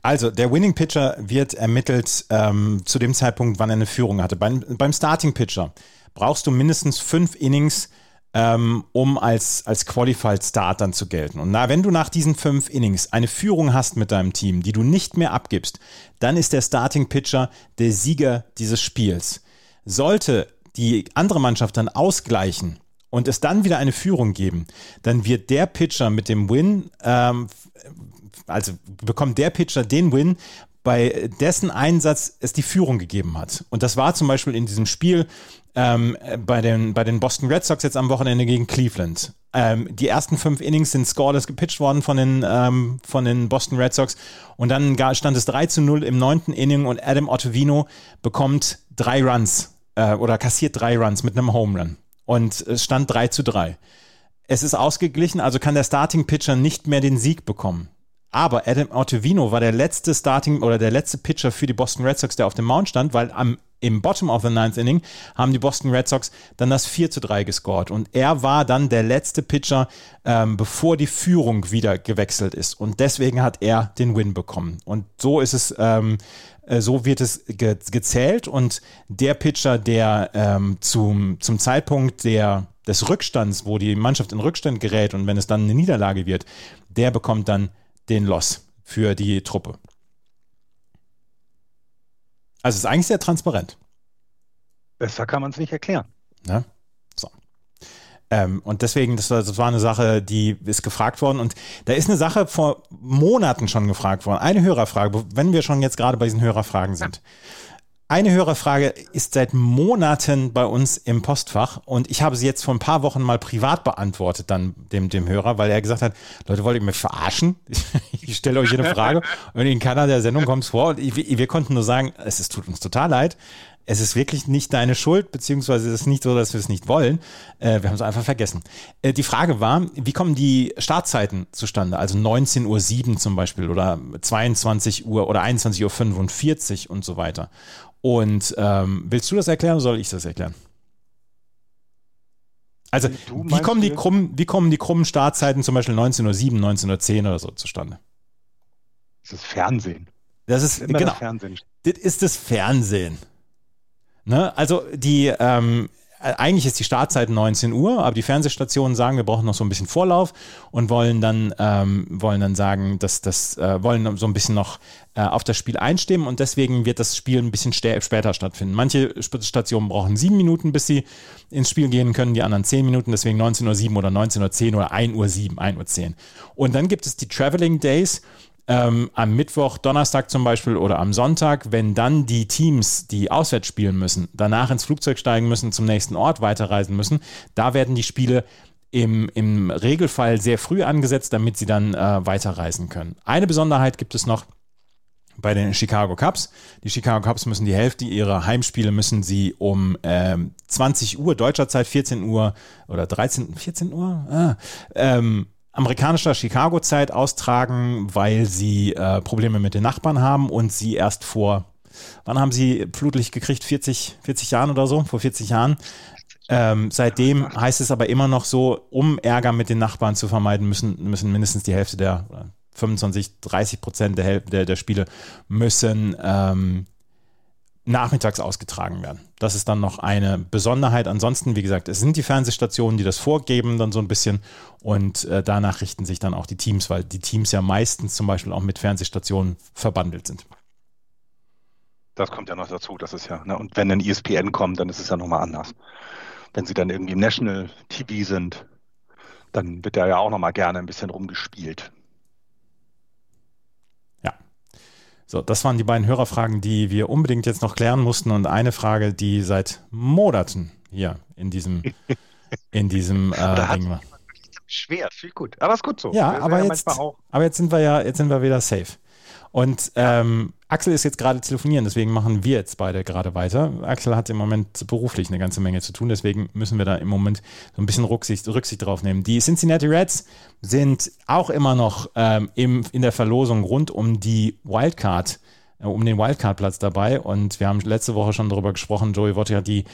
Also, der Winning Pitcher wird ermittelt ähm, zu dem Zeitpunkt, wann er eine Führung hatte. Beim, beim Starting Pitcher brauchst du mindestens fünf Innings, ähm, um als, als Qualified Start dann zu gelten. Und na, wenn du nach diesen fünf Innings eine Führung hast mit deinem Team, die du nicht mehr abgibst, dann ist der Starting Pitcher der Sieger dieses Spiels. Sollte die andere Mannschaft dann ausgleichen und es dann wieder eine Führung geben, dann wird der Pitcher mit dem Win, ähm, also bekommt der Pitcher den Win, bei dessen Einsatz es die Führung gegeben hat. Und das war zum Beispiel in diesem Spiel ähm, bei, den, bei den Boston Red Sox jetzt am Wochenende gegen Cleveland. Ähm, die ersten fünf Innings sind scoreless gepitcht worden von den, ähm, von den Boston Red Sox. Und dann stand es 3 zu 0 im neunten Inning und Adam Ottavino bekommt drei Runs äh, oder kassiert drei Runs mit einem Home Run. Und es stand 3 zu 3. Es ist ausgeglichen, also kann der Starting Pitcher nicht mehr den Sieg bekommen. Aber Adam Ottavino war der letzte Starting oder der letzte Pitcher für die Boston Red Sox, der auf dem Mount stand, weil am im Bottom of the Ninth Inning haben die Boston Red Sox dann das 4 zu 3 gescored. Und er war dann der letzte Pitcher, ähm, bevor die Führung wieder gewechselt ist. Und deswegen hat er den Win bekommen. Und so ist es, ähm, äh, so wird es ge gezählt. Und der Pitcher, der ähm, zum, zum Zeitpunkt der, des Rückstands, wo die Mannschaft in Rückstand gerät und wenn es dann eine Niederlage wird, der bekommt dann den Loss für die Truppe. Also es ist eigentlich sehr transparent. Besser kann man es nicht erklären. Ja? Ähm, und deswegen, das war, das war eine Sache, die ist gefragt worden. Und da ist eine Sache vor Monaten schon gefragt worden. Eine Hörerfrage, wenn wir schon jetzt gerade bei diesen Hörerfragen sind. Eine Hörerfrage ist seit Monaten bei uns im Postfach und ich habe sie jetzt vor ein paar Wochen mal privat beantwortet, dann dem, dem Hörer, weil er gesagt hat, Leute, wollt ihr mich verarschen? Ich stelle euch eine Frage und in keiner der Sendung kommt es vor und ich, wir konnten nur sagen, es ist, tut uns total leid. Es ist wirklich nicht deine Schuld, beziehungsweise es ist nicht so, dass wir es nicht wollen. Äh, wir haben es einfach vergessen. Äh, die Frage war, wie kommen die Startzeiten zustande? Also 19.07 Uhr zum Beispiel oder 22 Uhr oder 21.45 Uhr und so weiter. Und ähm, willst du das erklären oder soll ich das erklären? Also, wie kommen, die krummen, wie kommen die krummen Startzeiten zum Beispiel 19.07 19.10 oder so zustande? Das ist Fernsehen. Das ist, Immer genau. Das, Fernsehen. das ist das Fernsehen. Ne? Also, die, ähm, äh, eigentlich ist die Startzeit 19 Uhr, aber die Fernsehstationen sagen, wir brauchen noch so ein bisschen Vorlauf und wollen dann, ähm, wollen dann sagen, dass das, äh, wollen so ein bisschen noch äh, auf das Spiel einstimmen und deswegen wird das Spiel ein bisschen später stattfinden. Manche Stationen brauchen sieben Minuten, bis sie ins Spiel gehen können, die anderen zehn Minuten, deswegen 19.07 Uhr oder 19.10 Uhr oder 1.07 Uhr, 1.10 Uhr. Und dann gibt es die Traveling Days, ähm, am Mittwoch, Donnerstag zum Beispiel oder am Sonntag, wenn dann die Teams, die auswärts spielen müssen, danach ins Flugzeug steigen müssen, zum nächsten Ort weiterreisen müssen, da werden die Spiele im, im Regelfall sehr früh angesetzt, damit sie dann äh, weiterreisen können. Eine Besonderheit gibt es noch bei den Chicago Cubs. Die Chicago Cubs müssen die Hälfte ihrer Heimspiele müssen sie um ähm, 20 Uhr deutscher Zeit, 14 Uhr oder 13, 14 Uhr, ah, ähm, amerikanischer Chicago-Zeit austragen, weil sie äh, Probleme mit den Nachbarn haben und sie erst vor, wann haben sie Flutlicht gekriegt? 40, 40 Jahren oder so? Vor 40 Jahren. Ähm, seitdem heißt es aber immer noch so, um Ärger mit den Nachbarn zu vermeiden, müssen, müssen mindestens die Hälfte der 25, 30 Prozent der, der, der Spiele müssen ähm, nachmittags ausgetragen werden. Das ist dann noch eine Besonderheit. Ansonsten, wie gesagt, es sind die Fernsehstationen, die das vorgeben, dann so ein bisschen. Und äh, danach richten sich dann auch die Teams, weil die Teams ja meistens zum Beispiel auch mit Fernsehstationen verbandelt sind. Das kommt ja noch dazu, das ist ja, ne? und wenn ein ESPN kommt, dann ist es ja nochmal anders. Wenn sie dann irgendwie im National TV sind, dann wird da ja auch nochmal gerne ein bisschen rumgespielt. So, das waren die beiden Hörerfragen, die wir unbedingt jetzt noch klären mussten und eine Frage, die seit Monaten hier in diesem, in diesem äh, Ding war. Schwer, viel gut. Aber ist gut so. Ja, aber, ja jetzt, aber jetzt sind wir ja, jetzt sind wir wieder safe. Und ähm, Axel ist jetzt gerade telefonieren, deswegen machen wir jetzt beide gerade weiter. Axel hat im Moment beruflich eine ganze Menge zu tun, deswegen müssen wir da im Moment so ein bisschen Rücksicht, Rücksicht drauf nehmen. Die Cincinnati Reds sind auch immer noch ähm, im, in der Verlosung rund um die Wildcard, äh, um den Wildcard-Platz dabei. Und wir haben letzte Woche schon darüber gesprochen, Joey Wotti hat die,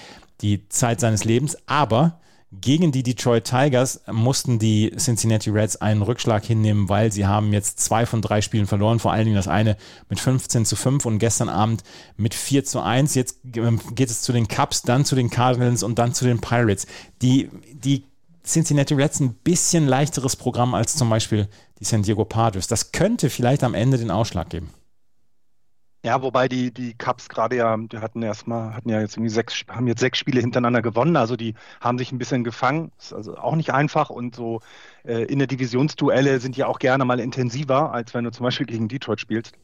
die Zeit seines Lebens, aber gegen die Detroit Tigers mussten die Cincinnati Reds einen Rückschlag hinnehmen, weil sie haben jetzt zwei von drei Spielen verloren, vor allen Dingen das eine mit 15 zu 5 und gestern Abend mit 4 zu 1. Jetzt ähm, geht es zu den Cubs, dann zu den Cardinals und dann zu den Pirates. Die, die Cincinnati Reds ein bisschen leichteres Programm als zum Beispiel die San Diego Padres. Das könnte vielleicht am Ende den Ausschlag geben. Ja, wobei die, die Cups gerade ja, die hatten erstmal, hatten ja jetzt irgendwie sechs, haben jetzt sechs Spiele hintereinander gewonnen, also die haben sich ein bisschen gefangen. Ist also auch nicht einfach und so äh, in der Divisionsduelle sind ja auch gerne mal intensiver, als wenn du zum Beispiel gegen Detroit spielst.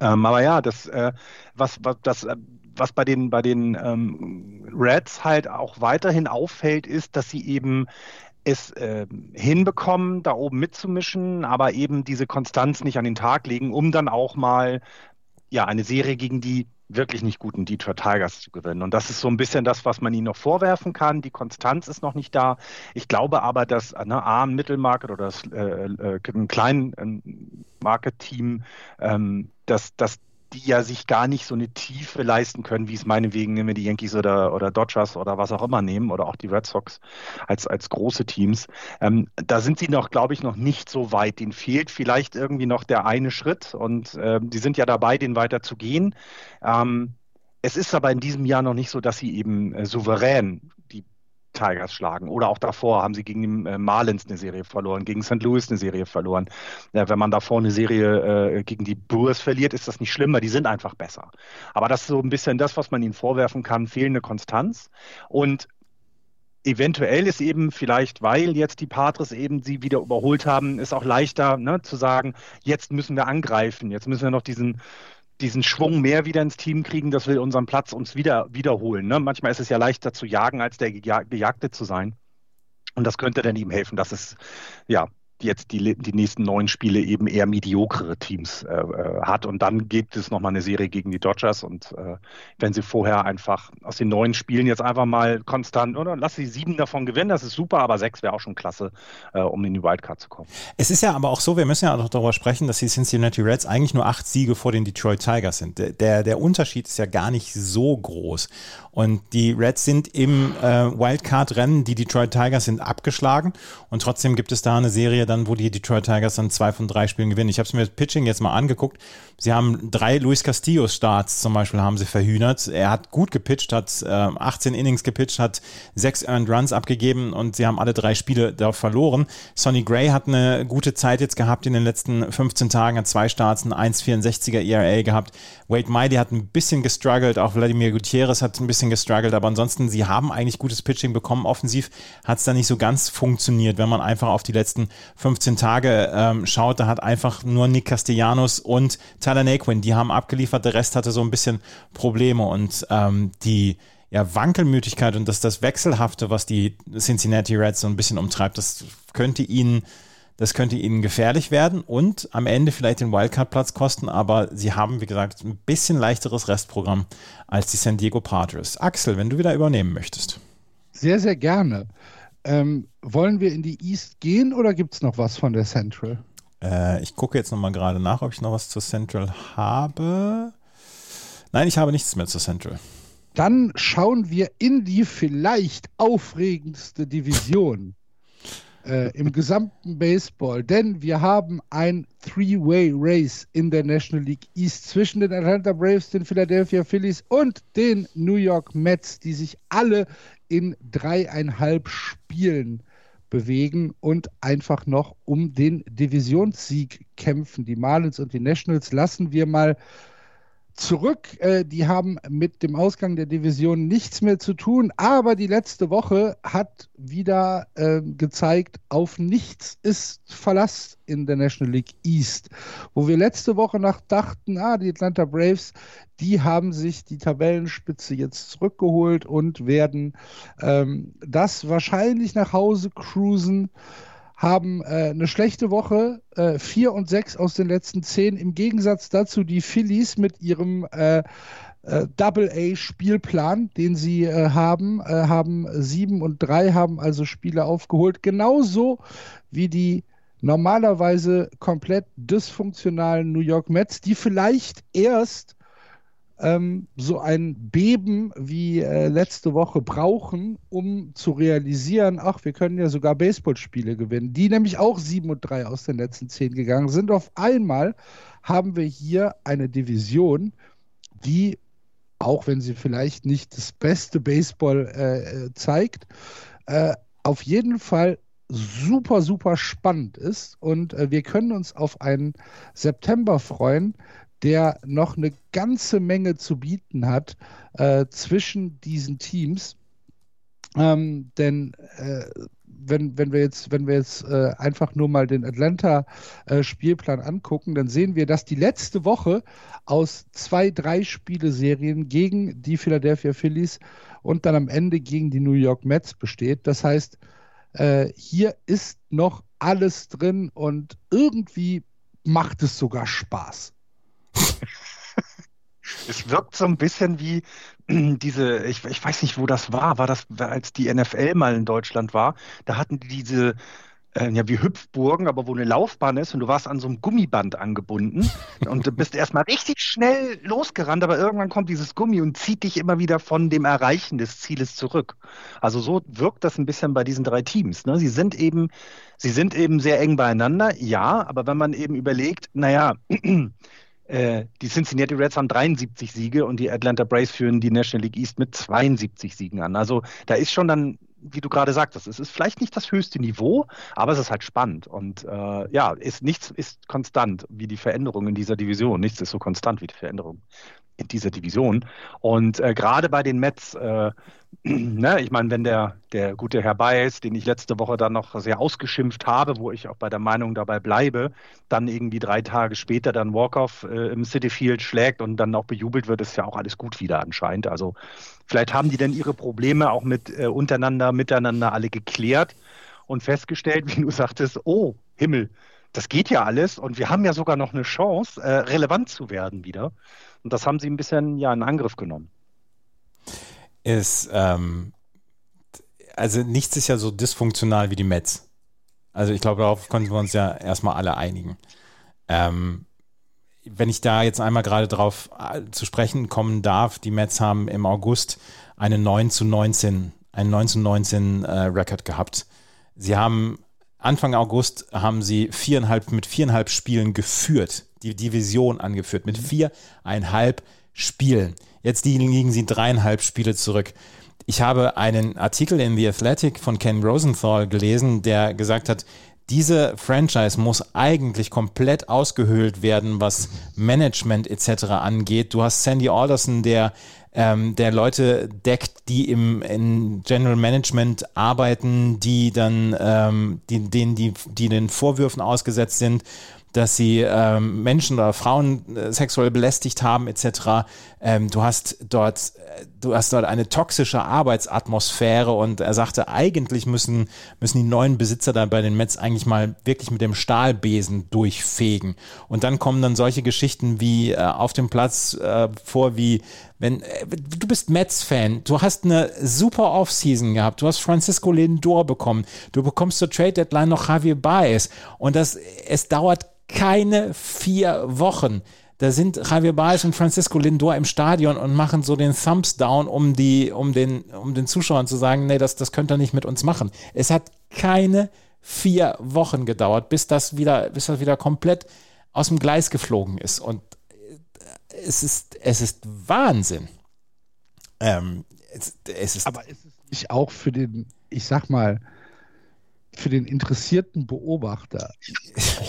Ähm, aber ja, das, äh, was, was, das, äh, was bei den, bei den ähm, Reds halt auch weiterhin auffällt, ist, dass sie eben es äh, hinbekommen, da oben mitzumischen, aber eben diese Konstanz nicht an den Tag legen, um dann auch mal ja, eine Serie gegen die wirklich nicht guten Detroit Tigers zu gewinnen. Und das ist so ein bisschen das, was man ihnen noch vorwerfen kann. Die Konstanz ist noch nicht da. Ich glaube aber, dass ne, A, ein Mittelmarket oder das, äh, äh, ein kleinen äh, Market-Team, ähm, dass, dass die ja sich gar nicht so eine Tiefe leisten können, wie es meinetwegen nehmen wir die Yankees oder, oder Dodgers oder was auch immer nehmen oder auch die Red Sox als, als große Teams. Ähm, da sind sie noch, glaube ich, noch nicht so weit. Denen fehlt vielleicht irgendwie noch der eine Schritt und äh, die sind ja dabei, den weiter zu gehen. Ähm, es ist aber in diesem Jahr noch nicht so, dass sie eben äh, souverän Tigers schlagen. Oder auch davor haben sie gegen die äh, Marlins eine Serie verloren, gegen St. Louis eine Serie verloren. Ja, wenn man davor eine Serie äh, gegen die Brewers verliert, ist das nicht schlimm, weil die sind einfach besser. Aber das ist so ein bisschen das, was man ihnen vorwerfen kann, fehlende Konstanz. Und eventuell ist eben vielleicht, weil jetzt die Patres eben sie wieder überholt haben, ist auch leichter ne, zu sagen, jetzt müssen wir angreifen, jetzt müssen wir noch diesen diesen Schwung mehr wieder ins Team kriegen, dass wir unseren Platz uns wieder wiederholen. Ne? Manchmal ist es ja leichter zu jagen, als der Gejagte zu sein. Und das könnte dann ihm helfen, dass es ja jetzt die, die nächsten neun Spiele eben eher mediokere Teams äh, äh, hat. Und dann gibt es nochmal eine Serie gegen die Dodgers. Und äh, wenn sie vorher einfach aus den neun Spielen jetzt einfach mal konstant, oder lass sie sieben davon gewinnen, das ist super, aber sechs wäre auch schon klasse, äh, um in die Wildcard zu kommen. Es ist ja aber auch so, wir müssen ja auch darüber sprechen, dass die Cincinnati Reds eigentlich nur acht Siege vor den Detroit Tigers sind. Der, der Unterschied ist ja gar nicht so groß. Und die Reds sind im äh, Wildcard-Rennen, die Detroit Tigers sind abgeschlagen. Und trotzdem gibt es da eine Serie dann, wo die Detroit Tigers dann zwei von drei Spielen gewinnen. Ich habe es mir das Pitching jetzt mal angeguckt. Sie haben drei Luis Castillos Starts zum Beispiel haben sie verhühnert. Er hat gut gepitcht, hat äh, 18 Innings gepitcht, hat sechs Earned Runs abgegeben und sie haben alle drei Spiele da verloren. Sonny Gray hat eine gute Zeit jetzt gehabt in den letzten 15 Tagen, hat zwei Starts, ein 1,64er ERA gehabt. Wade Miley hat ein bisschen gestruggelt, auch Vladimir Gutierrez hat ein bisschen gestruggelt, aber ansonsten, sie haben eigentlich gutes Pitching bekommen. Offensiv hat es da nicht so ganz funktioniert, wenn man einfach auf die letzten 15 Tage ähm, schaut. Da hat einfach nur Nick Castellanos und Tyler Naquin, die haben abgeliefert, der Rest hatte so ein bisschen Probleme und ähm, die ja, Wankelmütigkeit und das, das Wechselhafte, was die Cincinnati Reds so ein bisschen umtreibt, das könnte ihnen, das könnte ihnen gefährlich werden und am Ende vielleicht den Wildcard-Platz kosten, aber sie haben, wie gesagt, ein bisschen leichteres Restprogramm als die San Diego Padres. Axel, wenn du wieder übernehmen möchtest. Sehr, sehr gerne. Ähm, wollen wir in die East gehen oder gibt es noch was von der Central? Äh, ich gucke jetzt nochmal gerade nach, ob ich noch was zur Central habe. Nein, ich habe nichts mehr zur Central. Dann schauen wir in die vielleicht aufregendste Division äh, im gesamten Baseball, denn wir haben ein Three-Way-Race in der National League East zwischen den Atlanta Braves, den Philadelphia Phillies und den New York Mets, die sich alle in dreieinhalb Spielen bewegen und einfach noch um den Divisionssieg kämpfen. Die Marlins und die Nationals lassen wir mal zurück. Äh, die haben mit dem Ausgang der Division nichts mehr zu tun. Aber die letzte Woche hat wieder äh, gezeigt, auf nichts ist Verlass in der National League East. Wo wir letzte Woche noch dachten, ah, die Atlanta Braves, die haben sich die Tabellenspitze jetzt zurückgeholt und werden ähm, das wahrscheinlich nach Hause cruisen haben äh, eine schlechte Woche, äh, 4 und 6 aus den letzten 10. Im Gegensatz dazu die Phillies mit ihrem äh, äh, Double-A-Spielplan, den sie äh, haben, äh, haben 7 und 3, haben also Spiele aufgeholt. Genauso wie die normalerweise komplett dysfunktionalen New York Mets, die vielleicht erst ähm, so ein Beben wie äh, letzte Woche brauchen, um zu realisieren, ach, wir können ja sogar Baseballspiele gewinnen, die nämlich auch 7 und 3 aus den letzten 10 gegangen sind. Auf einmal haben wir hier eine Division, die, auch wenn sie vielleicht nicht das beste Baseball äh, äh zeigt, äh, auf jeden Fall super, super spannend ist. Und äh, wir können uns auf einen September freuen, der noch eine ganze Menge zu bieten hat äh, zwischen diesen Teams. Ähm, denn äh, wenn, wenn wir jetzt, wenn wir jetzt äh, einfach nur mal den Atlanta-Spielplan äh, angucken, dann sehen wir, dass die letzte Woche aus zwei, drei Spieleserien gegen die Philadelphia Phillies und dann am Ende gegen die New York Mets besteht. Das heißt, äh, hier ist noch alles drin und irgendwie macht es sogar Spaß. Es wirkt so ein bisschen wie diese, ich, ich weiß nicht, wo das war, war das, als die NFL mal in Deutschland war, da hatten die diese, äh, ja, wie Hüpfburgen, aber wo eine Laufbahn ist und du warst an so einem Gummiband angebunden und du bist erstmal richtig schnell losgerannt, aber irgendwann kommt dieses Gummi und zieht dich immer wieder von dem Erreichen des Zieles zurück. Also so wirkt das ein bisschen bei diesen drei Teams. Ne? Sie sind eben, sie sind eben sehr eng beieinander, ja, aber wenn man eben überlegt, naja, Äh, die Cincinnati Reds haben 73 Siege und die Atlanta Braves führen die National League East mit 72 Siegen an. Also da ist schon dann, wie du gerade sagtest, es ist vielleicht nicht das höchste Niveau, aber es ist halt spannend. Und äh, ja, ist, nichts ist konstant wie die Veränderung in dieser Division. Nichts ist so konstant wie die Veränderung in dieser Division. Und äh, gerade bei den Mets äh, ne, ich meine, wenn der, der gute Herr Baez, den ich letzte Woche dann noch sehr ausgeschimpft habe, wo ich auch bei der Meinung dabei bleibe, dann irgendwie drei Tage später dann Walkoff äh, im City Field schlägt und dann auch bejubelt wird, ist ja auch alles gut wieder anscheinend. Also vielleicht haben die denn ihre Probleme auch mit äh, untereinander, miteinander alle geklärt und festgestellt, wie du sagtest, oh Himmel, das geht ja alles und wir haben ja sogar noch eine Chance, äh, relevant zu werden wieder. Und das haben sie ein bisschen ja in Angriff genommen ist, ähm, also nichts ist ja so dysfunktional wie die Mets. Also ich glaube, darauf konnten wir uns ja erstmal alle einigen. Ähm, wenn ich da jetzt einmal gerade drauf äh, zu sprechen kommen darf, die Mets haben im August eine 9 zu 19, einen 9 zu 19 äh, Rekord gehabt. Sie haben Anfang August haben sie viereinhalb, mit viereinhalb Spielen geführt, die Division angeführt, mit viereinhalb Spielen. Jetzt liegen sie dreieinhalb Spiele zurück. Ich habe einen Artikel in The Athletic von Ken Rosenthal gelesen, der gesagt hat, diese Franchise muss eigentlich komplett ausgehöhlt werden, was Management etc. angeht. Du hast Sandy Alderson, der ähm, der Leute deckt, die im in General Management arbeiten, die dann ähm, die, denen die, die den Vorwürfen ausgesetzt sind dass sie ähm, Menschen oder Frauen äh, sexuell belästigt haben etc. Ähm, du hast dort, äh, du hast dort eine toxische Arbeitsatmosphäre und er sagte, eigentlich müssen müssen die neuen Besitzer dann bei den Mets eigentlich mal wirklich mit dem Stahlbesen durchfegen. Und dann kommen dann solche Geschichten wie äh, auf dem Platz äh, vor, wie wenn äh, du bist Mets-Fan, du hast eine super Offseason gehabt, du hast Francisco Lindor bekommen, du bekommst zur Trade Deadline noch Javier Baez und das es dauert keine vier Wochen. Da sind Javier Baez und Francisco Lindor im Stadion und machen so den Thumbs down, um, die, um, den, um den Zuschauern zu sagen, nee, das, das könnt ihr nicht mit uns machen. Es hat keine vier Wochen gedauert, bis das wieder, bis das wieder komplett aus dem Gleis geflogen ist. Und es ist, es ist Wahnsinn. Ähm, es, es ist Aber ist es nicht auch für den, ich sag mal, für den interessierten Beobachter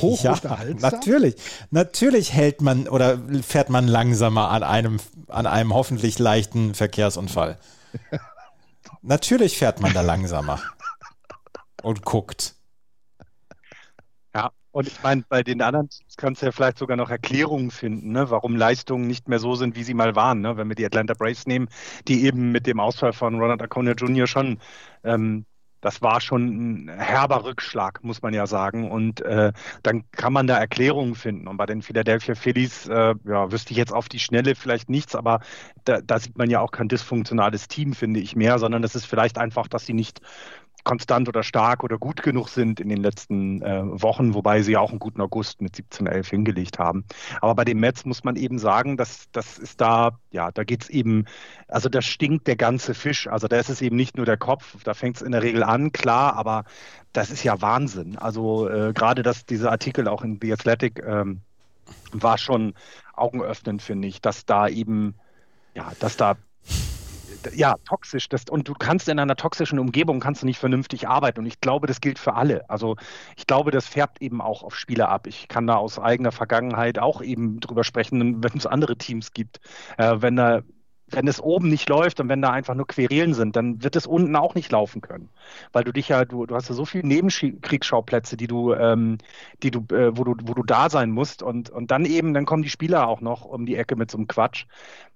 hoch ja? Natürlich. Natürlich hält man oder fährt man langsamer an einem, an einem hoffentlich leichten Verkehrsunfall. natürlich fährt man da langsamer und guckt. Und ich meine, bei den anderen Teams kannst du ja vielleicht sogar noch Erklärungen finden, ne, warum Leistungen nicht mehr so sind, wie sie mal waren. Ne? Wenn wir die Atlanta Braves nehmen, die eben mit dem Ausfall von Ronald Acuna Jr. schon ähm, das war schon ein herber Rückschlag, muss man ja sagen. Und äh, dann kann man da Erklärungen finden. Und bei den Philadelphia Phillies, äh, ja, wüsste ich jetzt auf die Schnelle vielleicht nichts, aber da, da sieht man ja auch kein dysfunktionales Team, finde ich mehr, sondern es ist vielleicht einfach, dass sie nicht konstant oder stark oder gut genug sind in den letzten äh, Wochen, wobei sie auch einen guten August mit 17-11 hingelegt haben. Aber bei den Mets muss man eben sagen, dass das ist da, ja, da geht es eben, also da stinkt der ganze Fisch. Also da ist es eben nicht nur der Kopf, da fängt es in der Regel an, klar, aber das ist ja Wahnsinn. Also äh, gerade dass dieser Artikel auch in The Athletic ähm, war schon augenöffnend, finde ich, dass da eben, ja, dass da ja, toxisch. Das, und du kannst in einer toxischen Umgebung kannst du nicht vernünftig arbeiten. Und ich glaube, das gilt für alle. Also ich glaube, das färbt eben auch auf Spieler ab. Ich kann da aus eigener Vergangenheit auch eben drüber sprechen, wenn es andere Teams gibt. Äh, wenn da wenn es oben nicht läuft und wenn da einfach nur Querelen sind, dann wird es unten auch nicht laufen können. Weil du dich ja, du, du hast ja so viele Nebenkriegsschauplätze, die du, ähm, die du, äh, wo du, wo du da sein musst und, und dann eben, dann kommen die Spieler auch noch um die Ecke mit so einem Quatsch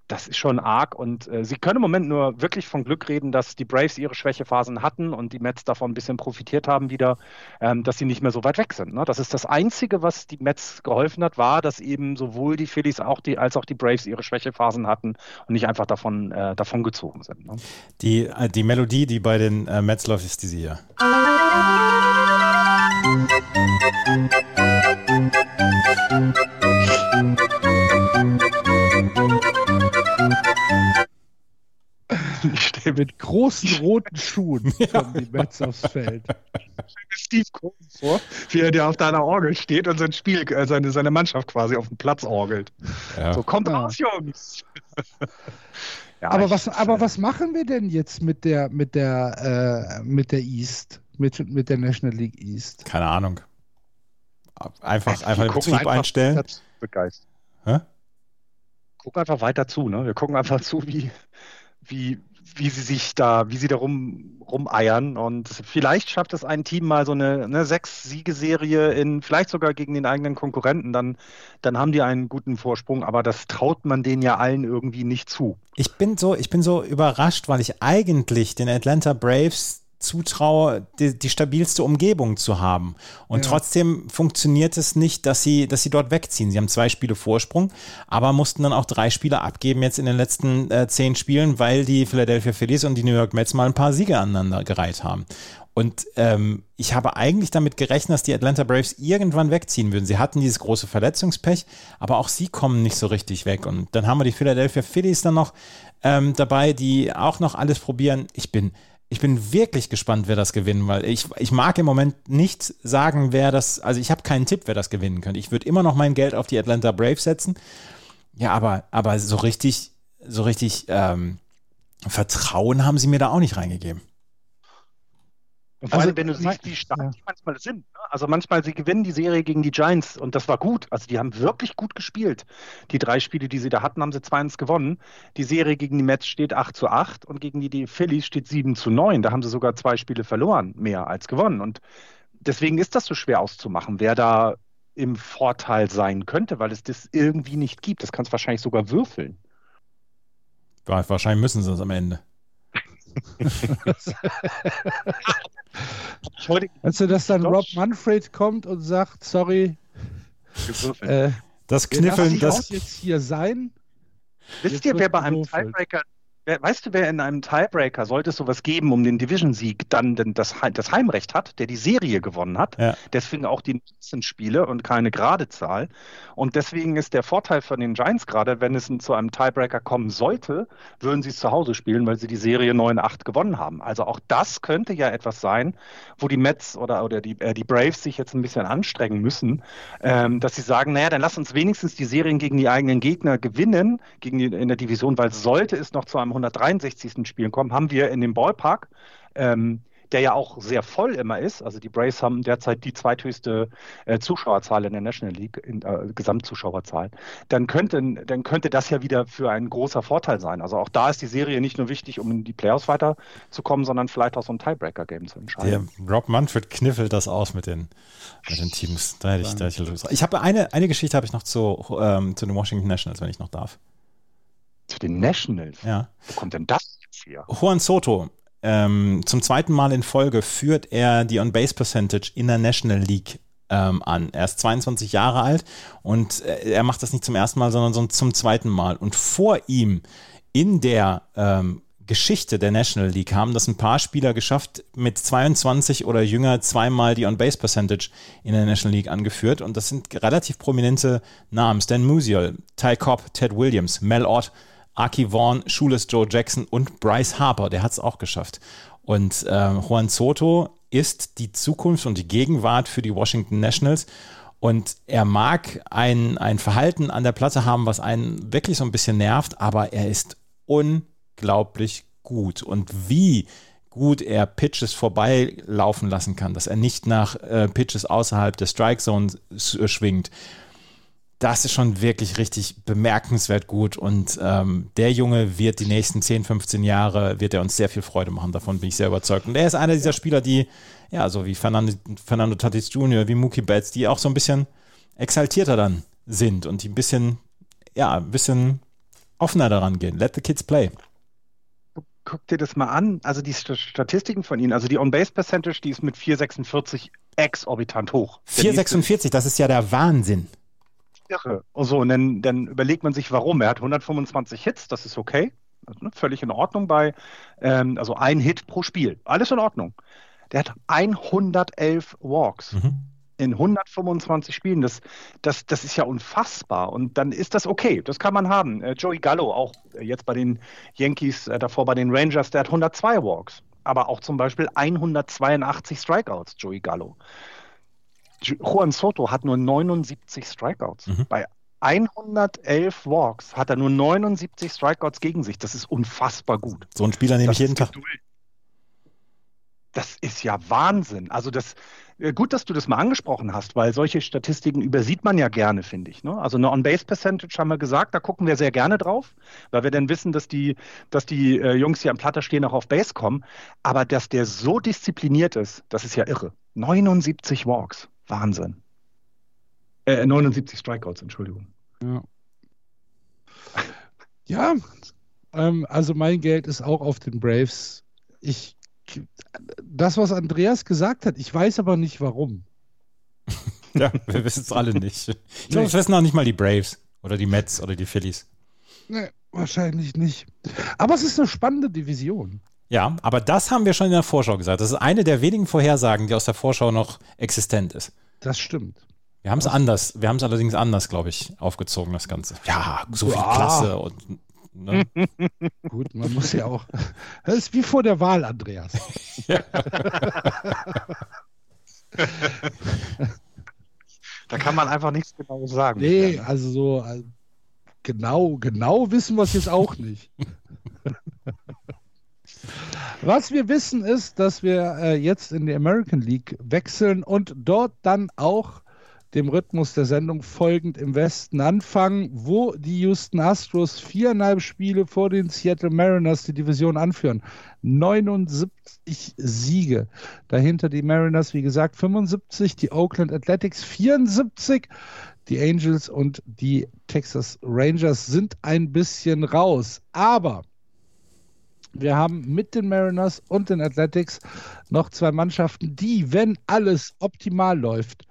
das ist schon arg und äh, sie können im Moment nur wirklich von Glück reden, dass die Braves ihre Schwächephasen hatten und die Mets davon ein bisschen profitiert haben wieder, ähm, dass sie nicht mehr so weit weg sind. Ne? Das ist das Einzige, was die Mets geholfen hat, war, dass eben sowohl die Phillies auch die, als auch die Braves ihre Schwächephasen hatten und nicht einfach davon, äh, davon gezogen sind. Ne? Die, äh, die Melodie, die bei den äh, Mets läuft, ist diese hier. Ich mit großen roten Schuhen von die Mets aufs Feld. Steve Cohen vor, wie er der auf deiner Orgel steht und sein Spiel, äh, seine, seine Mannschaft quasi auf dem Platz orgelt. Ja. So, kommt ja. raus, Jungs! ja, aber, was, aber was machen wir denn jetzt mit der, mit der, äh, mit der East, mit, mit der National League East? Keine Ahnung. Einfach, einfach den Betrieb einfach einstellen. Begeistert. Hä? Gucken einfach weiter zu, ne? Wir gucken einfach zu, wie, wie, wie sie sich da, wie sie da rum, rumeiern. Und vielleicht schafft es ein Team mal so eine, eine Sechs-Siegeserie in, vielleicht sogar gegen den eigenen Konkurrenten, dann, dann haben die einen guten Vorsprung, aber das traut man denen ja allen irgendwie nicht zu. Ich bin so, ich bin so überrascht, weil ich eigentlich den Atlanta Braves zutraue, die, die, stabilste Umgebung zu haben. Und ja. trotzdem funktioniert es nicht, dass sie, dass sie dort wegziehen. Sie haben zwei Spiele Vorsprung, aber mussten dann auch drei Spiele abgeben jetzt in den letzten äh, zehn Spielen, weil die Philadelphia Phillies und die New York Mets mal ein paar Siege aneinander gereiht haben. Und ähm, ich habe eigentlich damit gerechnet, dass die Atlanta Braves irgendwann wegziehen würden. Sie hatten dieses große Verletzungspech, aber auch sie kommen nicht so richtig weg. Und dann haben wir die Philadelphia Phillies dann noch ähm, dabei, die auch noch alles probieren. Ich bin ich bin wirklich gespannt, wer das gewinnen, weil ich, ich mag im Moment nicht sagen, wer das, also ich habe keinen Tipp, wer das gewinnen könnte. Ich würde immer noch mein Geld auf die Atlanta Braves setzen. Ja, aber, aber so richtig, so richtig ähm, Vertrauen haben sie mir da auch nicht reingegeben. Und vor also, allem, wenn du siehst, wie stark ja. die manchmal sind. Ne? Also manchmal, sie gewinnen die Serie gegen die Giants und das war gut. Also die haben wirklich gut gespielt. Die drei Spiele, die sie da hatten, haben sie 2-1 gewonnen. Die Serie gegen die Mets steht 8 zu 8 und gegen die, die Phillies steht 7 zu 9. Da haben sie sogar zwei Spiele verloren, mehr als gewonnen. Und deswegen ist das so schwer auszumachen, wer da im Vorteil sein könnte, weil es das irgendwie nicht gibt. Das kannst du wahrscheinlich sogar würfeln. Wahrscheinlich müssen sie es am Ende. Weißt du, dass dann Rob Manfred kommt und sagt, sorry, äh, das Kniffeln, das jetzt hier sein. Wisst ihr, wer bei einem Tiebreaker weißt du, wer in einem Tiebreaker, sollte es sowas geben, um den Division-Sieg, dann das, das, Heimrecht hat, der die Serie gewonnen hat? Ja. Deswegen auch die 19 Spiele und keine gerade Zahl. Und deswegen ist der Vorteil von den Giants gerade, wenn es zu einem Tiebreaker kommen sollte, würden sie es zu Hause spielen, weil sie die Serie 9-8 gewonnen haben. Also auch das könnte ja etwas sein, wo die Mets oder, oder die, äh, die Braves sich jetzt ein bisschen anstrengen müssen, ähm, dass sie sagen, naja, dann lass uns wenigstens die Serien gegen die eigenen Gegner gewinnen, gegen die, in der Division, weil sollte es noch zu einem 163. Spielen kommen, haben wir in dem Ballpark ähm, der ja auch sehr voll immer ist. Also die Braves haben derzeit die zweithöchste äh, Zuschauerzahl in der National League, in, äh, Gesamtzuschauerzahl. Dann könnte, dann könnte das ja wieder für ein großer Vorteil sein. Also auch da ist die Serie nicht nur wichtig, um in die Playoffs weiterzukommen, sondern vielleicht auch so ein Tiebreaker-Game zu entscheiden. Der Rob Manfred kniffelt das aus mit den, mit den Teams. Da hätte ich, da hätte ich, ich habe eine, eine Geschichte habe ich noch zu, ähm, zu den Washington Nationals, wenn ich noch darf. Zu den Nationals? Ja. Wo kommt denn das jetzt hier? Juan Soto ähm, zum zweiten Mal in Folge führt er die On-Base-Percentage in der National League ähm, an. Er ist 22 Jahre alt und äh, er macht das nicht zum ersten Mal, sondern zum zweiten Mal. Und vor ihm in der ähm, Geschichte der National League haben das ein paar Spieler geschafft, mit 22 oder jünger zweimal die On-Base-Percentage in der National League angeführt. Und das sind relativ prominente Namen. Stan Musial, Ty Cobb, Ted Williams, Mel Ott, Aki Vaughn, Schules Joe Jackson und Bryce Harper, der hat es auch geschafft. Und äh, Juan Soto ist die Zukunft und die Gegenwart für die Washington Nationals. Und er mag ein, ein Verhalten an der Platte haben, was einen wirklich so ein bisschen nervt, aber er ist unglaublich gut. Und wie gut er Pitches vorbeilaufen lassen kann, dass er nicht nach äh, Pitches außerhalb der Strike Zone schwingt, das ist schon wirklich richtig bemerkenswert gut und ähm, der Junge wird die nächsten 10, 15 Jahre, wird er uns sehr viel Freude machen, davon bin ich sehr überzeugt. Und er ist einer dieser Spieler, die, ja, so wie Fernando, Fernando Tatis Jr., wie Mookie Betts, die auch so ein bisschen exaltierter dann sind und die ein bisschen, ja, ein bisschen offener daran gehen. Let the kids play. Guck dir das mal an, also die Statistiken von ihnen, also die On-Base-Percentage, die ist mit 4,46 exorbitant hoch. 4,46, das ist ja der Wahnsinn irre. Und so, und dann, dann überlegt man sich, warum. Er hat 125 Hits, das ist okay. Also, ne, völlig in Ordnung bei, ähm, also ein Hit pro Spiel. Alles in Ordnung. Der hat 111 Walks. Mhm. In 125 Spielen, das, das, das ist ja unfassbar. Und dann ist das okay, das kann man haben. Äh, Joey Gallo, auch äh, jetzt bei den Yankees, äh, davor bei den Rangers, der hat 102 Walks. Aber auch zum Beispiel 182 Strikeouts, Joey Gallo. Juan Soto hat nur 79 Strikeouts. Mhm. Bei 111 Walks hat er nur 79 Strikeouts gegen sich. Das ist unfassbar gut. So ein Spieler nehme ich jeden Tag. Das ist ja Wahnsinn. Also das äh, gut, dass du das mal angesprochen hast, weil solche Statistiken übersieht man ja gerne, finde ich. Ne? Also eine On-Base-Percentage haben wir gesagt, da gucken wir sehr gerne drauf, weil wir dann wissen, dass die, dass die äh, Jungs, die am Platter stehen, auch auf Base kommen. Aber dass der so diszipliniert ist, das ist ja irre. 79 Walks. Wahnsinn. Äh, 79 Strikeouts, Entschuldigung. Ja. Ja, ähm, also mein Geld ist auch auf den Braves. Ich, das, was Andreas gesagt hat, ich weiß aber nicht warum. ja, wir wissen es alle nicht. Ich glaube, nee. es wissen auch nicht mal die Braves oder die Mets oder die Phillies. Nee, wahrscheinlich nicht. Aber es ist eine spannende Division. Ja, aber das haben wir schon in der Vorschau gesagt. Das ist eine der wenigen Vorhersagen, die aus der Vorschau noch existent ist. Das stimmt. Wir haben es anders, wir haben es allerdings anders, glaube ich, aufgezogen, das Ganze. Ja, so viel Klasse und Ne? Gut, man muss ja auch. Das ist wie vor der Wahl, Andreas. Ja. da kann man einfach nichts genau sagen. Nee, also so also genau, genau wissen wir es jetzt auch nicht. Was wir wissen ist, dass wir äh, jetzt in die American League wechseln und dort dann auch dem Rhythmus der Sendung folgend im Westen anfangen, wo die Houston Astros viereinhalb Spiele vor den Seattle Mariners die Division anführen. 79 Siege. Dahinter die Mariners, wie gesagt, 75, die Oakland Athletics 74. Die Angels und die Texas Rangers sind ein bisschen raus. Aber wir haben mit den Mariners und den Athletics noch zwei Mannschaften, die, wenn alles optimal läuft,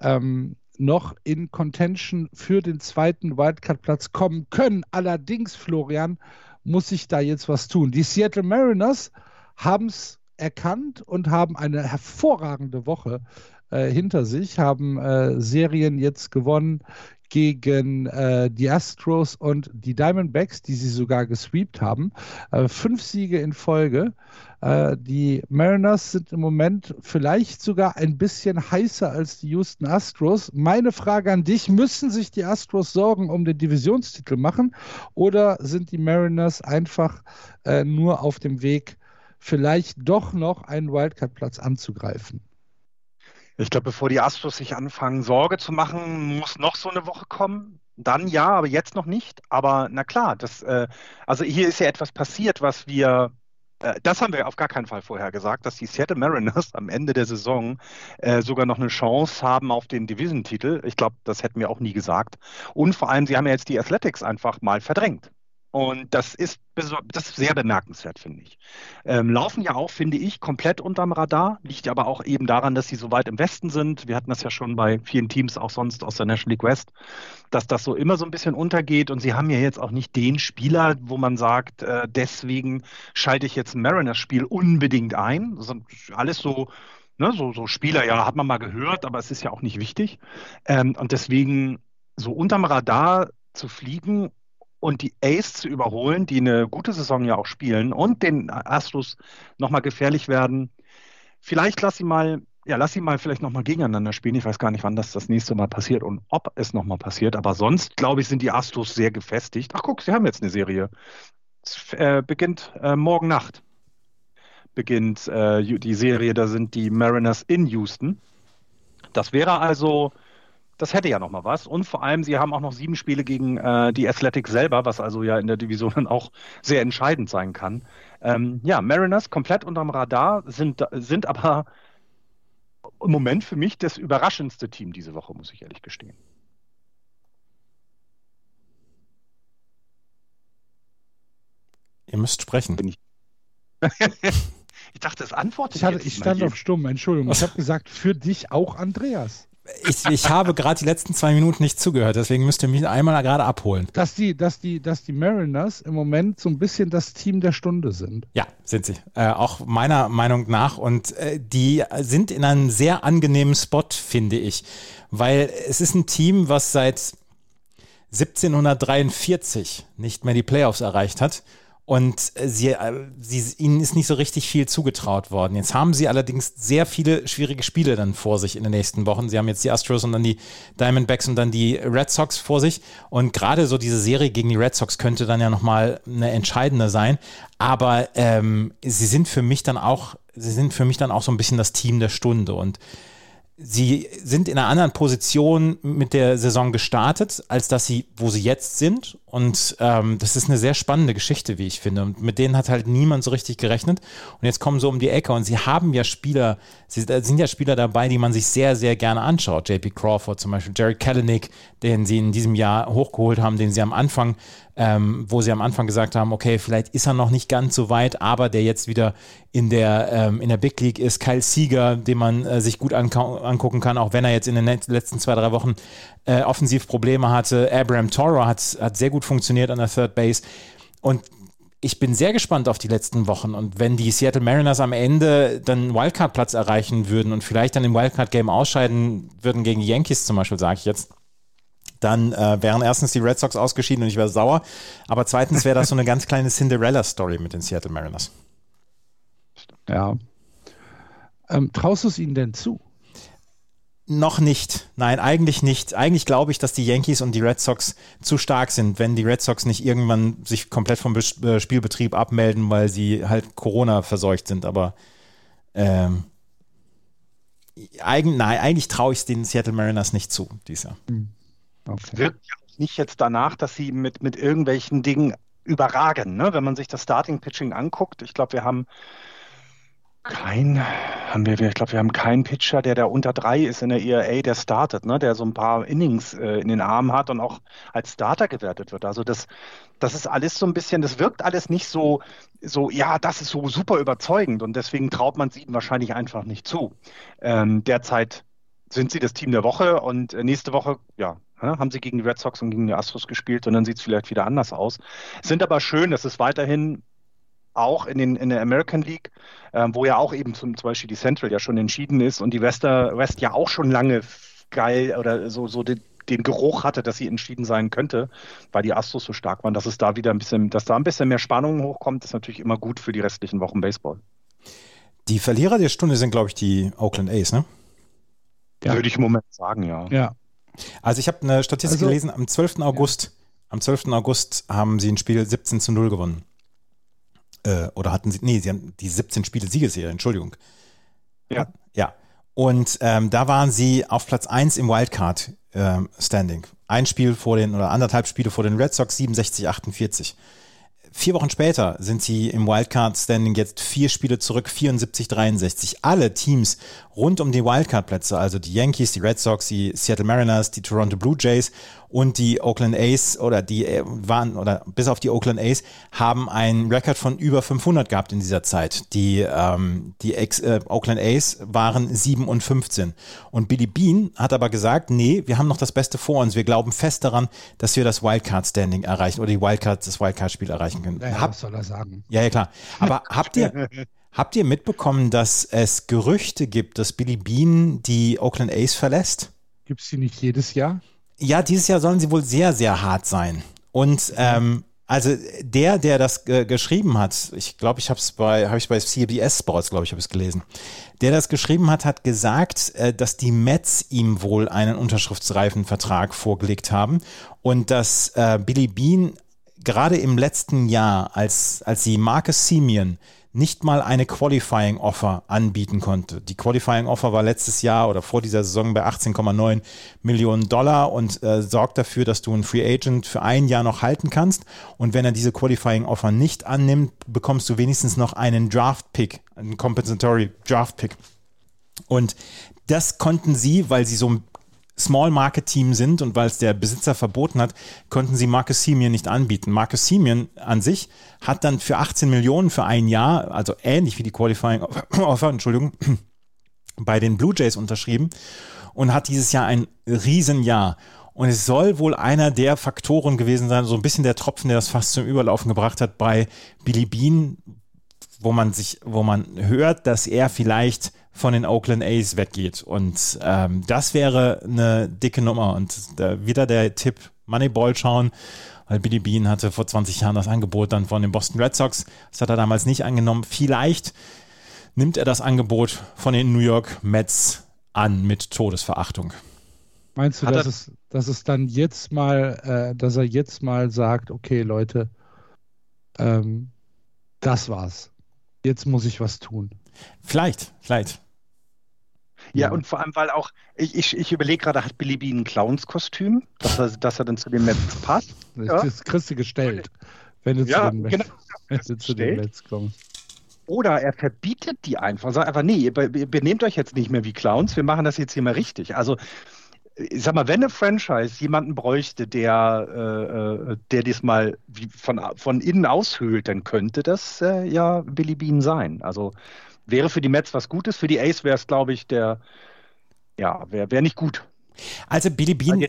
ähm, noch in Contention für den zweiten Wildcard-Platz kommen können. Allerdings, Florian, muss sich da jetzt was tun. Die Seattle Mariners haben es erkannt und haben eine hervorragende Woche äh, hinter sich, haben äh, Serien jetzt gewonnen gegen äh, die Astros und die Diamondbacks, die sie sogar gesweept haben. Äh, fünf Siege in Folge. Äh, die Mariners sind im Moment vielleicht sogar ein bisschen heißer als die Houston Astros. Meine Frage an dich, müssen sich die Astros Sorgen um den Divisionstitel machen oder sind die Mariners einfach äh, nur auf dem Weg vielleicht doch noch einen Wildcard-Platz anzugreifen. Ich glaube, bevor die Astros sich anfangen, Sorge zu machen, muss noch so eine Woche kommen. Dann ja, aber jetzt noch nicht. Aber na klar, das, äh, also hier ist ja etwas passiert, was wir, äh, das haben wir auf gar keinen Fall vorher gesagt, dass die Seattle Mariners am Ende der Saison äh, sogar noch eine Chance haben auf den Division-Titel. Ich glaube, das hätten wir auch nie gesagt. Und vor allem, sie haben ja jetzt die Athletics einfach mal verdrängt. Und das ist, das ist sehr bemerkenswert, finde ich. Ähm, laufen ja auch, finde ich, komplett unterm Radar. Liegt aber auch eben daran, dass sie so weit im Westen sind. Wir hatten das ja schon bei vielen Teams, auch sonst aus der National League West, dass das so immer so ein bisschen untergeht. Und sie haben ja jetzt auch nicht den Spieler, wo man sagt, äh, deswegen schalte ich jetzt ein Mariners-Spiel unbedingt ein. Das sind alles so, ne, so, so Spieler, ja, hat man mal gehört, aber es ist ja auch nicht wichtig. Ähm, und deswegen so unterm Radar zu fliegen und die Ace zu überholen, die eine gute Saison ja auch spielen und den Astros nochmal gefährlich werden. Vielleicht lass sie mal, ja, lass sie mal vielleicht nochmal gegeneinander spielen. Ich weiß gar nicht, wann das das nächste Mal passiert und ob es nochmal passiert. Aber sonst, glaube ich, sind die Astros sehr gefestigt. Ach, guck, sie haben jetzt eine Serie. Es äh, beginnt äh, morgen Nacht. Beginnt äh, die Serie, da sind die Mariners in Houston. Das wäre also das hätte ja noch mal was. Und vor allem, sie haben auch noch sieben Spiele gegen äh, die Athletics selber, was also ja in der Division dann auch sehr entscheidend sein kann. Ähm, ja, Mariners komplett unterm Radar, sind, sind aber im Moment für mich das überraschendste Team diese Woche, muss ich ehrlich gestehen. Ihr müsst sprechen. Ich, ich, dachte, das antwortet ich, hatte, ich stand auf stumm, Entschuldigung. Ich habe gesagt, für dich auch Andreas ich, ich habe gerade die letzten zwei Minuten nicht zugehört, deswegen müsst ihr mich einmal gerade abholen. Dass die, dass, die, dass die Mariners im Moment so ein bisschen das Team der Stunde sind. Ja, sind sie. Äh, auch meiner Meinung nach. Und äh, die sind in einem sehr angenehmen Spot, finde ich. Weil es ist ein Team, was seit 1743 nicht mehr die Playoffs erreicht hat und sie, äh, sie, ihnen ist nicht so richtig viel zugetraut worden. Jetzt haben sie allerdings sehr viele schwierige Spiele dann vor sich in den nächsten Wochen. Sie haben jetzt die Astros und dann die Diamondbacks und dann die Red Sox vor sich. Und gerade so diese Serie gegen die Red Sox könnte dann ja nochmal eine entscheidende sein. Aber ähm, sie sind für mich dann auch, sie sind für mich dann auch so ein bisschen das Team der Stunde. Und sie sind in einer anderen Position mit der Saison gestartet, als dass sie, wo sie jetzt sind. Und ähm, das ist eine sehr spannende Geschichte, wie ich finde. Und mit denen hat halt niemand so richtig gerechnet. Und jetzt kommen sie um die Ecke und sie haben ja Spieler, sie sind ja Spieler dabei, die man sich sehr, sehr gerne anschaut. JP Crawford zum Beispiel, Jared Kalanick, den sie in diesem Jahr hochgeholt haben, den sie am Anfang ähm, wo sie am Anfang gesagt haben, okay, vielleicht ist er noch nicht ganz so weit, aber der jetzt wieder in der, ähm, in der Big League ist. Kyle Sieger, den man äh, sich gut angucken kann, auch wenn er jetzt in den letzten zwei, drei Wochen äh, offensiv Probleme hatte. Abraham Toro hat, hat sehr gut funktioniert an der Third Base. Und ich bin sehr gespannt auf die letzten Wochen und wenn die Seattle Mariners am Ende dann Wildcard-Platz erreichen würden und vielleicht dann im Wildcard-Game ausscheiden würden gegen die Yankees zum Beispiel, sage ich jetzt, dann äh, wären erstens die Red Sox ausgeschieden und ich wäre sauer. Aber zweitens wäre das so eine ganz kleine Cinderella-Story mit den Seattle Mariners. Ja. Ähm, traust du es ihnen denn zu? Noch nicht. Nein, eigentlich nicht. Eigentlich glaube ich, dass die Yankees und die Red Sox zu stark sind, wenn die Red Sox nicht irgendwann sich komplett vom äh, Spielbetrieb abmelden, weil sie halt Corona verseucht sind. Aber ähm, eigentlich, nein, eigentlich traue ich es den Seattle Mariners nicht zu, dieses Jahr. Mhm. Okay. Wirkt nicht jetzt danach, dass sie mit, mit irgendwelchen Dingen überragen. Ne? Wenn man sich das Starting Pitching anguckt, ich glaube, wir haben kein, haben wir, ich glaube, wir haben keinen Pitcher, der da unter drei ist in der ERA, der startet, ne? der so ein paar Innings äh, in den Armen hat und auch als Starter gewertet wird. Also das, das ist alles so ein bisschen, das wirkt alles nicht so, so, ja, das ist so super überzeugend und deswegen traut man es ihnen wahrscheinlich einfach nicht zu. Ähm, derzeit sind sie das Team der Woche und äh, nächste Woche, ja, haben sie gegen die Red Sox und gegen die Astros gespielt und dann sieht es vielleicht wieder anders aus. Sind aber schön, dass es weiterhin auch in, den, in der American League, äh, wo ja auch eben zum, zum Beispiel die Central ja schon entschieden ist und die Wester, West ja auch schon lange geil oder so, so den, den Geruch hatte, dass sie entschieden sein könnte, weil die Astros so stark waren, dass es da wieder ein bisschen, dass da ein bisschen mehr Spannung hochkommt, ist natürlich immer gut für die restlichen Wochen Baseball. Die Verlierer der Stunde sind, glaube ich, die Oakland A's, ne? Ja. Würde ich im Moment sagen, ja. Ja, also ich habe eine Statistik also, gelesen, am 12. August, ja. am 12. August haben sie ein Spiel 17 zu 0 gewonnen. Äh, oder hatten sie, nee, sie haben die 17 Spiele Siegesserie, Entschuldigung. Ja. Ja. Und ähm, da waren sie auf Platz 1 im Wildcard ähm, Standing. Ein Spiel vor den, oder anderthalb Spiele vor den Red Sox, 67, 48. Vier Wochen später sind sie im Wildcard-Standing jetzt vier Spiele zurück, 74, 63. Alle Teams rund um die Wildcard-Plätze, also die Yankees, die Red Sox, die Seattle Mariners, die Toronto Blue Jays und die Oakland A's oder die äh, waren oder bis auf die Oakland A's haben einen Rekord von über 500 gehabt in dieser Zeit. Die ähm, die Ex, äh, Oakland A's waren 7 und 15 und Billy Bean hat aber gesagt, nee, wir haben noch das Beste vor uns. Wir glauben fest daran, dass wir das Wildcard Standing erreichen oder die Wildcard das Wildcard Spiel erreichen können. Ja, Hab, was soll er sagen? ja, ja klar. Aber habt ihr habt ihr mitbekommen, dass es Gerüchte gibt, dass Billy Bean die Oakland A's verlässt? Gibt es die nicht jedes Jahr? Ja, dieses Jahr sollen sie wohl sehr, sehr hart sein. Und ähm, also der, der das äh, geschrieben hat, ich glaube, ich habe es bei, habe ich bei CBS Sports, glaube ich, habe ich es gelesen. Der das geschrieben hat, hat gesagt, äh, dass die Mets ihm wohl einen unterschriftsreifen Vertrag vorgelegt haben und dass äh, Billy Bean gerade im letzten Jahr, als als sie Marcus Simeon nicht mal eine Qualifying Offer anbieten konnte. Die Qualifying Offer war letztes Jahr oder vor dieser Saison bei 18,9 Millionen Dollar und äh, sorgt dafür, dass du einen Free Agent für ein Jahr noch halten kannst. Und wenn er diese Qualifying Offer nicht annimmt, bekommst du wenigstens noch einen Draft Pick, einen Compensatory Draft Pick. Und das konnten sie, weil sie so ein Small Market Team sind und weil es der Besitzer verboten hat, konnten sie Marcus Simeon nicht anbieten. Marcus Simeon an sich hat dann für 18 Millionen für ein Jahr, also ähnlich wie die Qualifying Offer, Entschuldigung, bei den Blue Jays unterschrieben und hat dieses Jahr ein Riesenjahr. Und es soll wohl einer der Faktoren gewesen sein, so ein bisschen der Tropfen, der das fast zum Überlaufen gebracht hat bei Billy Bean, wo man sich, wo man hört, dass er vielleicht von den Oakland A's weggeht. Und ähm, das wäre eine dicke Nummer. Und da wieder der Tipp, Moneyball schauen, weil Billy Bean hatte vor 20 Jahren das Angebot dann von den Boston Red Sox. Das hat er damals nicht angenommen. Vielleicht nimmt er das Angebot von den New York Mets an mit Todesverachtung. Meinst du, dass er- es, dass es dann jetzt mal, äh, dass er jetzt mal sagt, okay, Leute, ähm, das war's. Jetzt muss ich was tun. Vielleicht, vielleicht. Ja, und vor allem, weil auch, ich, ich, ich überlege gerade, hat Billy Bean ein Clownskostüm, dass er, dass er dann zu den Mets passt? Das, Ja. das kriegst du gestellt, wenn du Ja, zu den, Mets- genau. wenn du zu Gestellt. Mets kommst. Oder er verbietet die einfach, sagt einfach, nee, ihr, be- ihr benehmt euch jetzt nicht mehr wie Clowns, wir machen das jetzt hier mal richtig. Also, ich sag mal, wenn eine Franchise jemanden bräuchte, der, äh, äh, der das mal wie von, von innen aushöhlt, dann könnte das äh, ja Billy Bean sein. Also wäre für die Mets was Gutes, für die Ace wäre es, glaube ich, der, ja, wäre wär nicht gut. Also Billy Bean Weil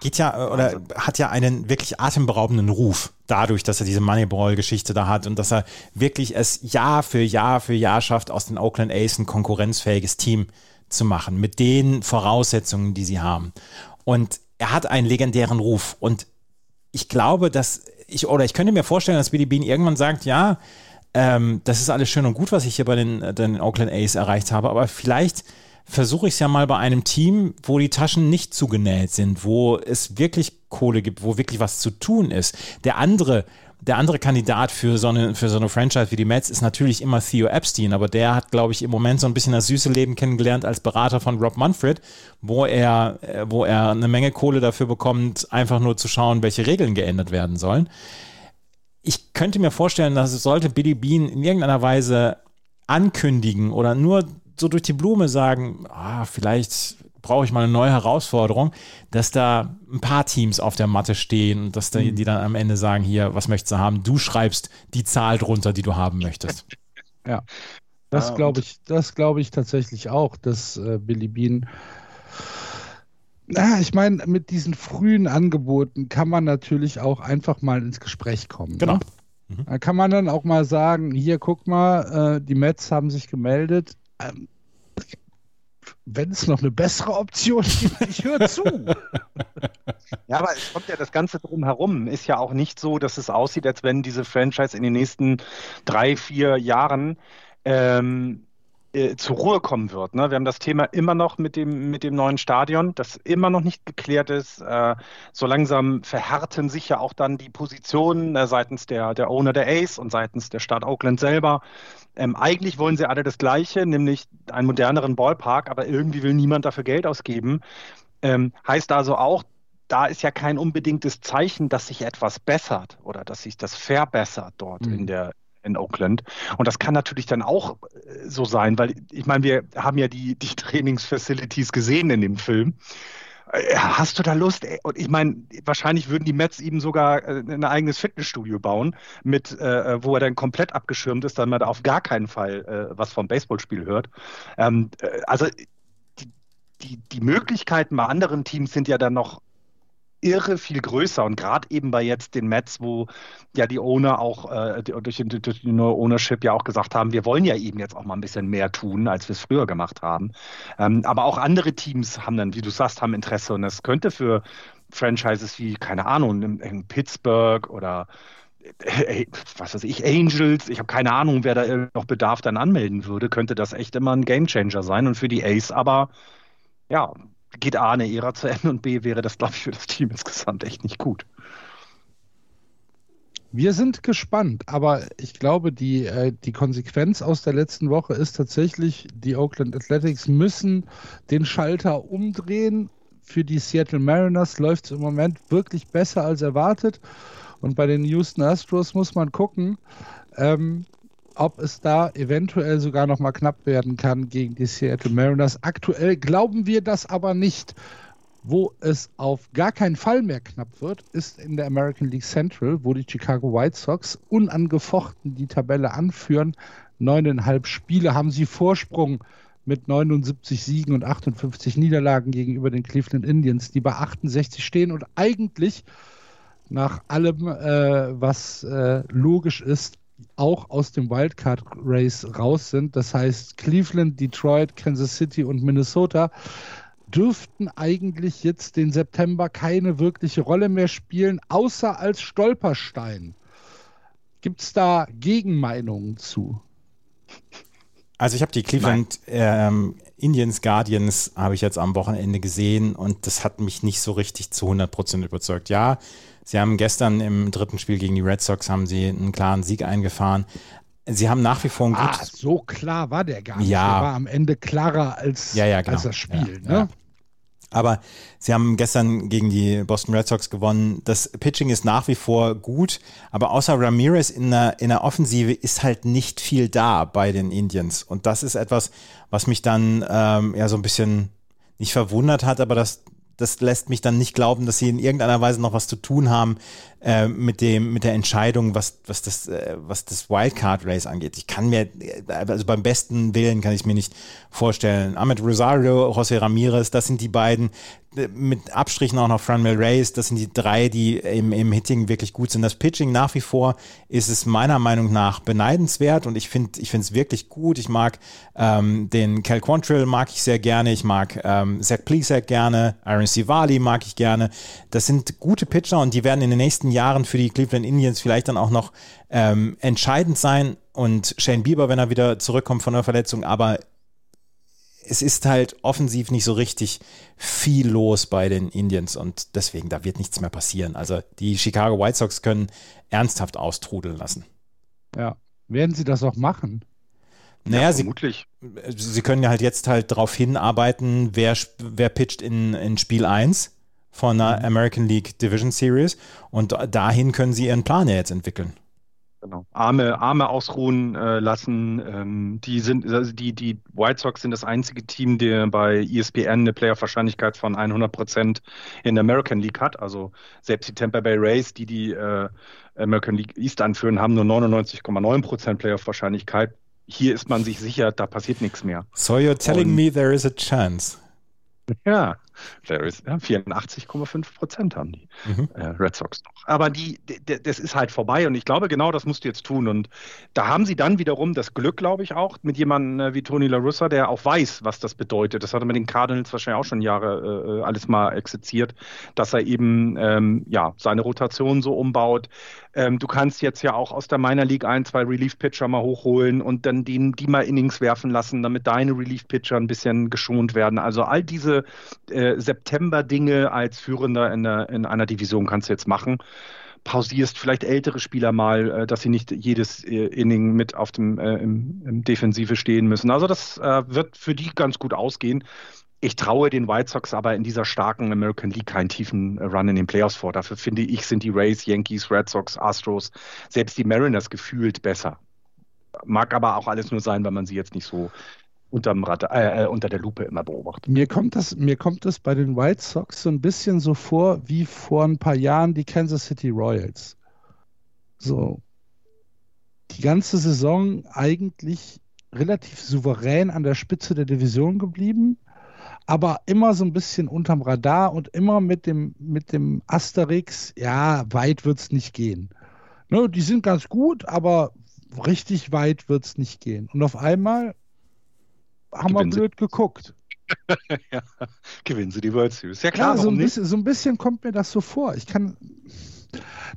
geht ja äh, oder hat ja einen wirklich atemberaubenden Ruf dadurch, dass er diese Moneyball-Geschichte da hat und dass er wirklich es Jahr für Jahr für Jahr schafft, aus den Oakland A's ein konkurrenzfähiges Team zu machen mit den Voraussetzungen, die sie haben. Und er hat einen legendären Ruf und ich glaube, dass ich oder ich könnte mir vorstellen, dass Billy Bean irgendwann sagt, ja, ähm, das ist alles schön und gut, was ich hier bei den, äh, den Oakland A's erreicht habe, aber vielleicht versuche ich es ja mal bei einem Team, wo die Taschen nicht zugenäht sind, wo es wirklich Kohle gibt, wo wirklich was zu tun ist. Der andere, der andere Kandidat für so eine, für so eine Franchise wie die Mets ist natürlich immer Theo Epstein, aber der hat, glaube ich, im Moment so ein bisschen das süße Leben kennengelernt als Berater von Rob Manfred, wo er, äh, wo er eine Menge Kohle dafür bekommt, einfach nur zu schauen, welche Regeln geändert werden sollen ich könnte mir vorstellen, dass es sollte Billy Bean in irgendeiner Weise ankündigen oder nur so durch die Blume sagen, ah, vielleicht brauche ich mal eine neue Herausforderung, dass da ein paar Teams auf der Matte stehen und dass da, die dann am Ende sagen, hier, was möchtest du haben? Du schreibst die Zahl drunter, die du haben möchtest. Das Ah, glaube ich, das glaube ich tatsächlich auch, dass äh, Billy Bean. Na, ich meine, mit diesen frühen Angeboten kann man natürlich auch einfach mal ins Gespräch kommen. Genau. Ne? Mhm. Da kann man dann auch mal sagen, hier, guck mal, äh, die Mets haben sich gemeldet. Ähm, wenn es noch eine bessere Option gibt, ich höre zu. Ja, aber es kommt ja das Ganze drumherum. Ist ja auch nicht so, dass es aussieht, als wenn diese Franchise in den nächsten drei, vier Jahren ähm, äh, zur Ruhe kommen wird. Ne? Wir haben das Thema immer noch mit dem, mit dem neuen Stadion, das immer noch nicht geklärt ist. Äh, so langsam verhärten sich ja auch dann die Positionen äh, seitens der, der Owner der Ace und seitens der Stadt Oakland selber. Ähm, eigentlich wollen sie alle das Gleiche, nämlich einen moderneren Ballpark, aber irgendwie will niemand dafür Geld ausgeben. Ähm, heißt also auch, da ist ja kein unbedingtes Zeichen, dass sich etwas bessert oder dass sich das verbessert dort mhm. in der in Oakland. Und das kann natürlich dann auch äh, so sein, weil ich meine, wir haben ja die, die Trainingsfacilities gesehen in dem Film. Äh, hast du da Lust? Und ich meine, wahrscheinlich würden die Mets ihm sogar äh, ein eigenes Fitnessstudio bauen, mit, äh, wo er dann komplett abgeschirmt ist, damit man da auf gar keinen Fall äh, was vom Baseballspiel hört. Ähm, also die, die, die Möglichkeiten bei anderen Teams sind ja dann noch irre viel größer. Und gerade eben bei jetzt den Mets, wo ja die Owner auch äh, durch, durch die neue Ownership ja auch gesagt haben, wir wollen ja eben jetzt auch mal ein bisschen mehr tun, als wir es früher gemacht haben. Ähm, aber auch andere Teams haben dann, wie du sagst, haben Interesse. Und es könnte für Franchises wie, keine Ahnung, in, in Pittsburgh oder äh, was weiß ich, Angels, ich habe keine Ahnung, wer da noch Bedarf dann anmelden würde, könnte das echt immer ein Gamechanger sein und für die Ace aber ja, geht A eine Ära zu Ende und B wäre das, glaube ich, für das Team insgesamt echt nicht gut. Wir sind gespannt, aber ich glaube, die, äh, die Konsequenz aus der letzten Woche ist tatsächlich, die Oakland Athletics müssen den Schalter umdrehen. Für die Seattle Mariners läuft es im Moment wirklich besser als erwartet. Und bei den Houston Astros muss man gucken, ähm, ob es da eventuell sogar noch mal knapp werden kann gegen die Seattle Mariners. Aktuell glauben wir das aber nicht. Wo es auf gar keinen Fall mehr knapp wird, ist in der American League Central, wo die Chicago White Sox unangefochten die Tabelle anführen. Neuneinhalb Spiele haben sie Vorsprung mit 79 Siegen und 58 Niederlagen gegenüber den Cleveland Indians, die bei 68 stehen und eigentlich nach allem, äh, was äh, logisch ist, auch aus dem Wildcard Race raus sind. Das heißt, Cleveland, Detroit, Kansas City und Minnesota dürften eigentlich jetzt den September keine wirkliche Rolle mehr spielen, außer als Stolperstein. Gibt es da Gegenmeinungen zu? Also ich habe die Cleveland ähm, Indians Guardians habe ich jetzt am Wochenende gesehen und das hat mich nicht so richtig zu 100% überzeugt. Ja, Sie haben gestern im dritten Spiel gegen die Red Sox haben sie einen klaren Sieg eingefahren. Sie haben nach wie vor ein gutes. Ah, so klar war der gar nicht. Ja. Der war am Ende klarer als, ja, ja, genau. als das Spiel. Ja, ne? Aber sie haben gestern gegen die Boston Red Sox gewonnen. Das Pitching ist nach wie vor gut, aber außer Ramirez in der, in der Offensive ist halt nicht viel da bei den Indians. Und das ist etwas, was mich dann ähm, ja so ein bisschen nicht verwundert hat, aber das das lässt mich dann nicht glauben, dass sie in irgendeiner Weise noch was zu tun haben äh, mit dem mit der Entscheidung, was was das äh, was das Wildcard Race angeht. Ich kann mir äh, also beim besten Willen kann ich mir nicht vorstellen. Ahmed Rosario, José Ramirez, das sind die beiden mit Abstrichen auch noch Franmel Reyes, das sind die drei, die im, im Hitting wirklich gut sind. Das Pitching nach wie vor ist es meiner Meinung nach beneidenswert und ich finde ich es wirklich gut. Ich mag ähm, den Cal Quantrill mag ich sehr gerne, ich mag ähm, Zach Plesac gerne, Aaron Sivali mag ich gerne. Das sind gute Pitcher und die werden in den nächsten Jahren für die Cleveland Indians vielleicht dann auch noch ähm, entscheidend sein. Und Shane Bieber, wenn er wieder zurückkommt von der Verletzung, aber es ist halt offensiv nicht so richtig viel los bei den Indians und deswegen, da wird nichts mehr passieren. Also die Chicago White Sox können ernsthaft austrudeln lassen. Ja, werden sie das auch machen? Naja, ja, sie, sie können ja halt jetzt halt darauf hinarbeiten, wer, wer pitcht in, in Spiel 1 von der mhm. American League Division Series und dahin können sie ihren Plan ja jetzt entwickeln. Genau. Arme, Arme ausruhen äh, lassen. Ähm, die sind, also die, die White Sox sind das einzige Team, der bei ESPN eine Playoff-Wahrscheinlichkeit von 100 Prozent in der American League hat. Also selbst die Tampa Bay Rays, die die äh, American League East anführen, haben nur 99,9 Prozent Playoff-Wahrscheinlichkeit. Hier ist man sich sicher, da passiert nichts mehr. So you're telling Und, me there is a chance. Ja, ja, 84,5 Prozent haben die mhm. äh, Red Sox noch. Aber die, das ist halt vorbei und ich glaube, genau das musst du jetzt tun. Und da haben sie dann wiederum das Glück, glaube ich, auch mit jemandem äh, wie Tony La Russa, der auch weiß, was das bedeutet. Das hat er mit den Cardinals wahrscheinlich auch schon Jahre äh, alles mal exerziert, dass er eben ähm, ja, seine Rotation so umbaut. Ähm, du kannst jetzt ja auch aus der Minor League ein, zwei Relief-Pitcher mal hochholen und dann die, die mal Innings werfen lassen, damit deine Relief-Pitcher ein bisschen geschont werden. Also all diese äh, September-Dinge als Führender in, der, in einer Division kannst du jetzt machen pausierst vielleicht ältere Spieler mal, äh, dass sie nicht jedes äh, Inning mit auf dem äh, im, im Defensive stehen müssen. Also das äh, wird für die ganz gut ausgehen. Ich traue den White Sox aber in dieser starken American League keinen tiefen Run in den Playoffs vor. Dafür finde ich, sind die Rays, Yankees, Red Sox, Astros, selbst die Mariners gefühlt besser. Mag aber auch alles nur sein, weil man sie jetzt nicht so unterm Rad, äh, äh, unter der Lupe immer beobachtet. Mir kommt, das, mir kommt das bei den White Sox so ein bisschen so vor wie vor ein paar Jahren die Kansas City Royals. So. Die ganze Saison eigentlich relativ souverän an der Spitze der Division geblieben aber immer so ein bisschen unterm Radar und immer mit dem, mit dem Asterix, ja, weit wird es nicht gehen. Ne, die sind ganz gut, aber richtig weit wird es nicht gehen. Und auf einmal haben wir blöd geguckt. ja, gewinnen sie die World Series. Ja klar, ja, so, ein bisschen, so ein bisschen kommt mir das so vor. Ich kann,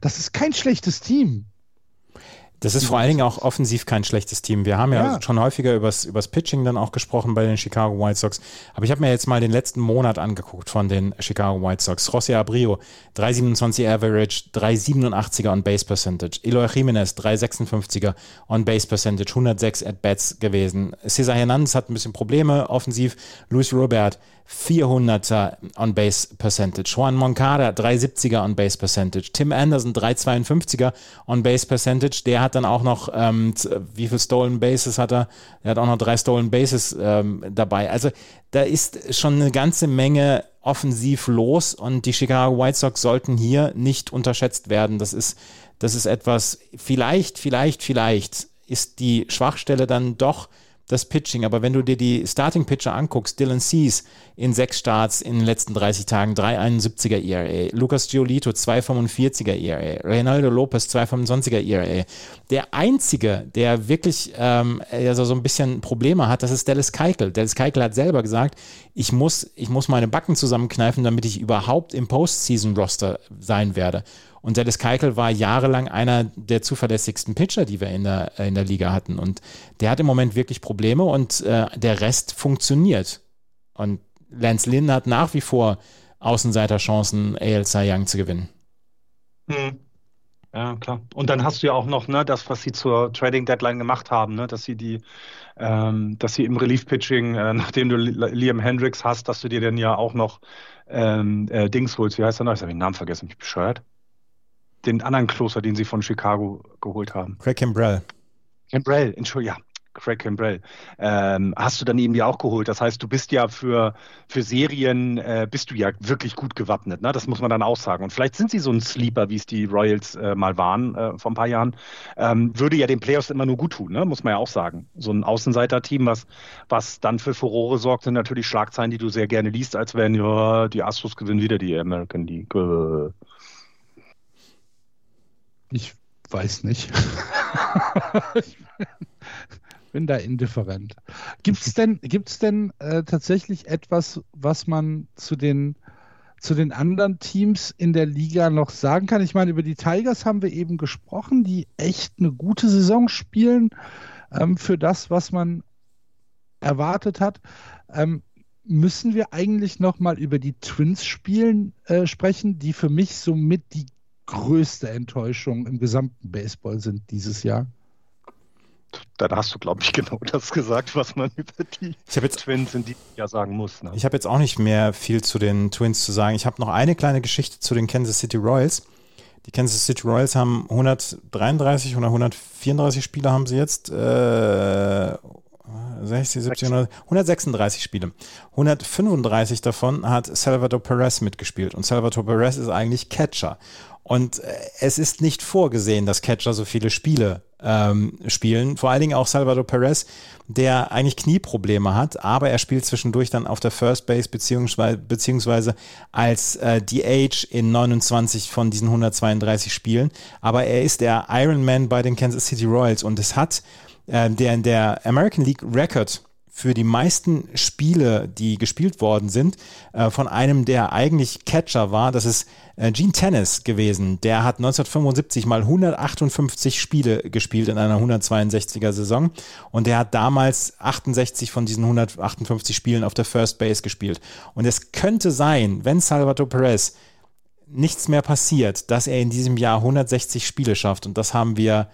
das ist kein schlechtes Team. Das ist vor allen Dingen auch offensiv kein schlechtes Team. Wir haben ja, ja. schon häufiger übers, übers Pitching dann auch gesprochen bei den Chicago White Sox. Aber ich habe mir jetzt mal den letzten Monat angeguckt von den Chicago White Sox. José Abrio, 3,27 Average, 3,87er on Base Percentage. Eloy Jimenez, 3,56er on Base Percentage, 106 at Bats gewesen. Cesar Hernandez hat ein bisschen Probleme offensiv. Luis Robert, 400er On-Base Percentage. Juan Moncada 370er On-Base Percentage. Tim Anderson 352er On-Base Percentage. Der hat dann auch noch, ähm, wie viel Stolen Bases hat er? Er hat auch noch drei Stolen Bases ähm, dabei. Also da ist schon eine ganze Menge offensiv los und die Chicago White Sox sollten hier nicht unterschätzt werden. Das ist, das ist etwas, vielleicht, vielleicht, vielleicht ist die Schwachstelle dann doch das Pitching. Aber wenn du dir die Starting Pitcher anguckst, Dylan Cease in sechs Starts in den letzten 30 Tagen, 3,71er ERA, Lucas Giolito 2,45er ERA, Reynaldo Lopez 2,25er ERA. Der einzige, der wirklich ähm, also so ein bisschen Probleme hat, das ist Dallas Keuchel. Dallas Keuchel hat selber gesagt, ich muss, ich muss meine Backen zusammenkneifen, damit ich überhaupt im Postseason-Roster sein werde. Und Dallas Keuchel war jahrelang einer der zuverlässigsten Pitcher, die wir in der, in der Liga hatten. Und der hat im Moment wirklich Probleme und äh, der Rest funktioniert. Und Lance Lynn hat nach wie vor Außenseiterchancen, AL Cy Young zu gewinnen. Hm. Ja, klar. Und dann hast du ja auch noch ne, das, was sie zur Trading Deadline gemacht haben, ne, dass sie die, ähm, dass sie im Relief-Pitching, äh, nachdem du Liam Hendricks hast, dass du dir dann ja auch noch ähm, äh, Dings holst. Wie heißt der noch? Ich habe den Namen vergessen, mich bescheuert den anderen Kloster, den sie von Chicago geholt haben. Craig Cambrell. Cambrell, Entschuldigung, ja. Craig Cambrell, ähm, hast du dann eben ja auch geholt. Das heißt, du bist ja für, für Serien, äh, bist du ja wirklich gut gewappnet. Ne? Das muss man dann auch sagen. Und vielleicht sind sie so ein Sleeper, wie es die Royals äh, mal waren äh, vor ein paar Jahren. Ähm, würde ja den Playoffs immer nur gut tun, ne? muss man ja auch sagen. So ein Außenseiter-Team, was, was dann für Furore sorgt, sind natürlich Schlagzeilen, die du sehr gerne liest, als wenn ja, die Astros gewinnen wieder die American League. Ich weiß nicht. ich bin da indifferent. Gibt es denn, gibt's denn äh, tatsächlich etwas, was man zu den, zu den anderen Teams in der Liga noch sagen kann? Ich meine, über die Tigers haben wir eben gesprochen, die echt eine gute Saison spielen ähm, für das, was man erwartet hat. Ähm, müssen wir eigentlich noch mal über die Twins spielen äh, sprechen, die für mich somit die größte Enttäuschung im gesamten Baseball sind dieses Jahr. Dann hast du, glaube ich, genau das gesagt, was man über die jetzt, Twins in diesem Jahr sagen muss. Ne? Ich habe jetzt auch nicht mehr viel zu den Twins zu sagen. Ich habe noch eine kleine Geschichte zu den Kansas City Royals. Die Kansas City Royals haben 133 oder 134 Spiele haben sie jetzt. Äh, 60, 70, 136 Spiele. 135 davon hat Salvador Perez mitgespielt. Und Salvador Perez ist eigentlich Catcher. Und äh, es ist nicht vorgesehen, dass Catcher so viele Spiele ähm, spielen. Vor allen Dingen auch Salvador Perez, der eigentlich Knieprobleme hat, aber er spielt zwischendurch dann auf der First Base beziehungsweise, beziehungsweise als äh, DH in 29 von diesen 132 Spielen. Aber er ist der Ironman bei den Kansas City Royals und es hat äh, der, der American League Record für die meisten Spiele, die gespielt worden sind, äh, von einem, der eigentlich Catcher war. Das ist äh, Gene Tennis gewesen. Der hat 1975 mal 158 Spiele gespielt in einer 162er Saison und der hat damals 68 von diesen 158 Spielen auf der First Base gespielt. Und es könnte sein, wenn Salvatore Perez nichts mehr passiert, dass er in diesem Jahr 160 Spiele schafft. Und das haben wir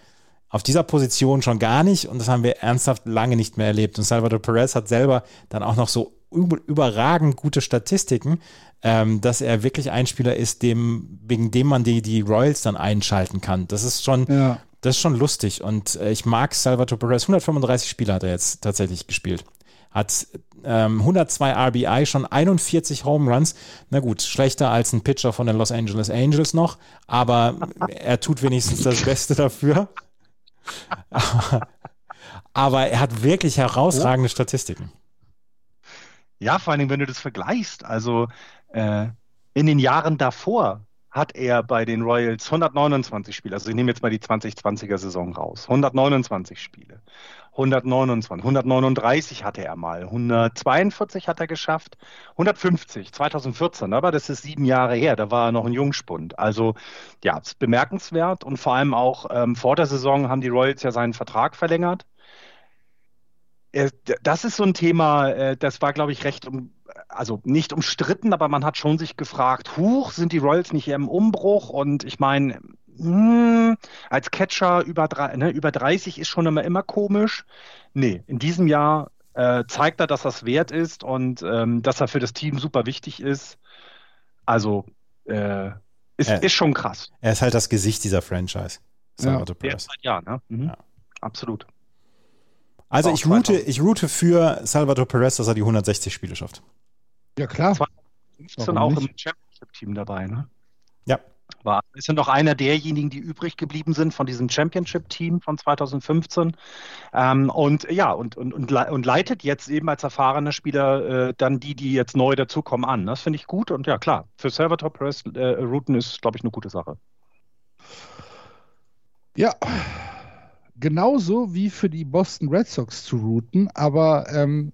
auf dieser Position schon gar nicht und das haben wir ernsthaft lange nicht mehr erlebt. Und Salvador Perez hat selber dann auch noch so überragend gute Statistiken, ähm, dass er wirklich ein Spieler ist, dem, wegen dem man die, die Royals dann einschalten kann. Das ist schon, ja. das ist schon lustig. Und äh, ich mag Salvador Perez. 135 Spiele hat er jetzt tatsächlich gespielt. Hat ähm, 102 RBI, schon 41 Home Runs. Na gut, schlechter als ein Pitcher von den Los Angeles Angels noch, aber er tut wenigstens das Beste dafür. Aber er hat wirklich herausragende Statistiken. Ja, vor allem, wenn du das vergleichst. Also äh, in den Jahren davor hat er bei den Royals 129 Spiele, also ich nehme jetzt mal die 2020er Saison raus, 129 Spiele. 129, 139 hatte er mal, 142 hat er geschafft, 150 2014, aber das ist sieben Jahre her, da war er noch ein Jungspund. Also ja, ist bemerkenswert und vor allem auch ähm, vor der Saison haben die Royals ja seinen Vertrag verlängert. Das ist so ein Thema, äh, das war, glaube ich, recht um, also nicht umstritten, aber man hat schon sich gefragt, huch, sind die Royals nicht eher im Umbruch? Und ich meine, hm, als Catcher über, ne, über 30 ist schon immer, immer komisch. Nee, in diesem Jahr äh, zeigt er, dass das wert ist und ähm, dass er für das Team super wichtig ist. Also äh, ist, er, ist schon krass. Er ist halt das Gesicht dieser Franchise. Ja, ja, ne? mhm. ja. absolut. Also ich route, ich route für Salvador Perez, dass er die 160 Spiele schafft. Ja, klar. 2015 auch im Championship-Team dabei, ne? Ja war. Ist ja noch einer derjenigen, die übrig geblieben sind von diesem Championship-Team von 2015. Ähm, und ja, und, und, und, und, leitet jetzt eben als erfahrener Spieler äh, dann die, die jetzt neu dazukommen, an. Das finde ich gut und ja, klar, für Salvatore Perez äh, Routen ist, glaube ich, eine gute Sache. Ja, genauso wie für die Boston Red Sox zu routen, aber ähm,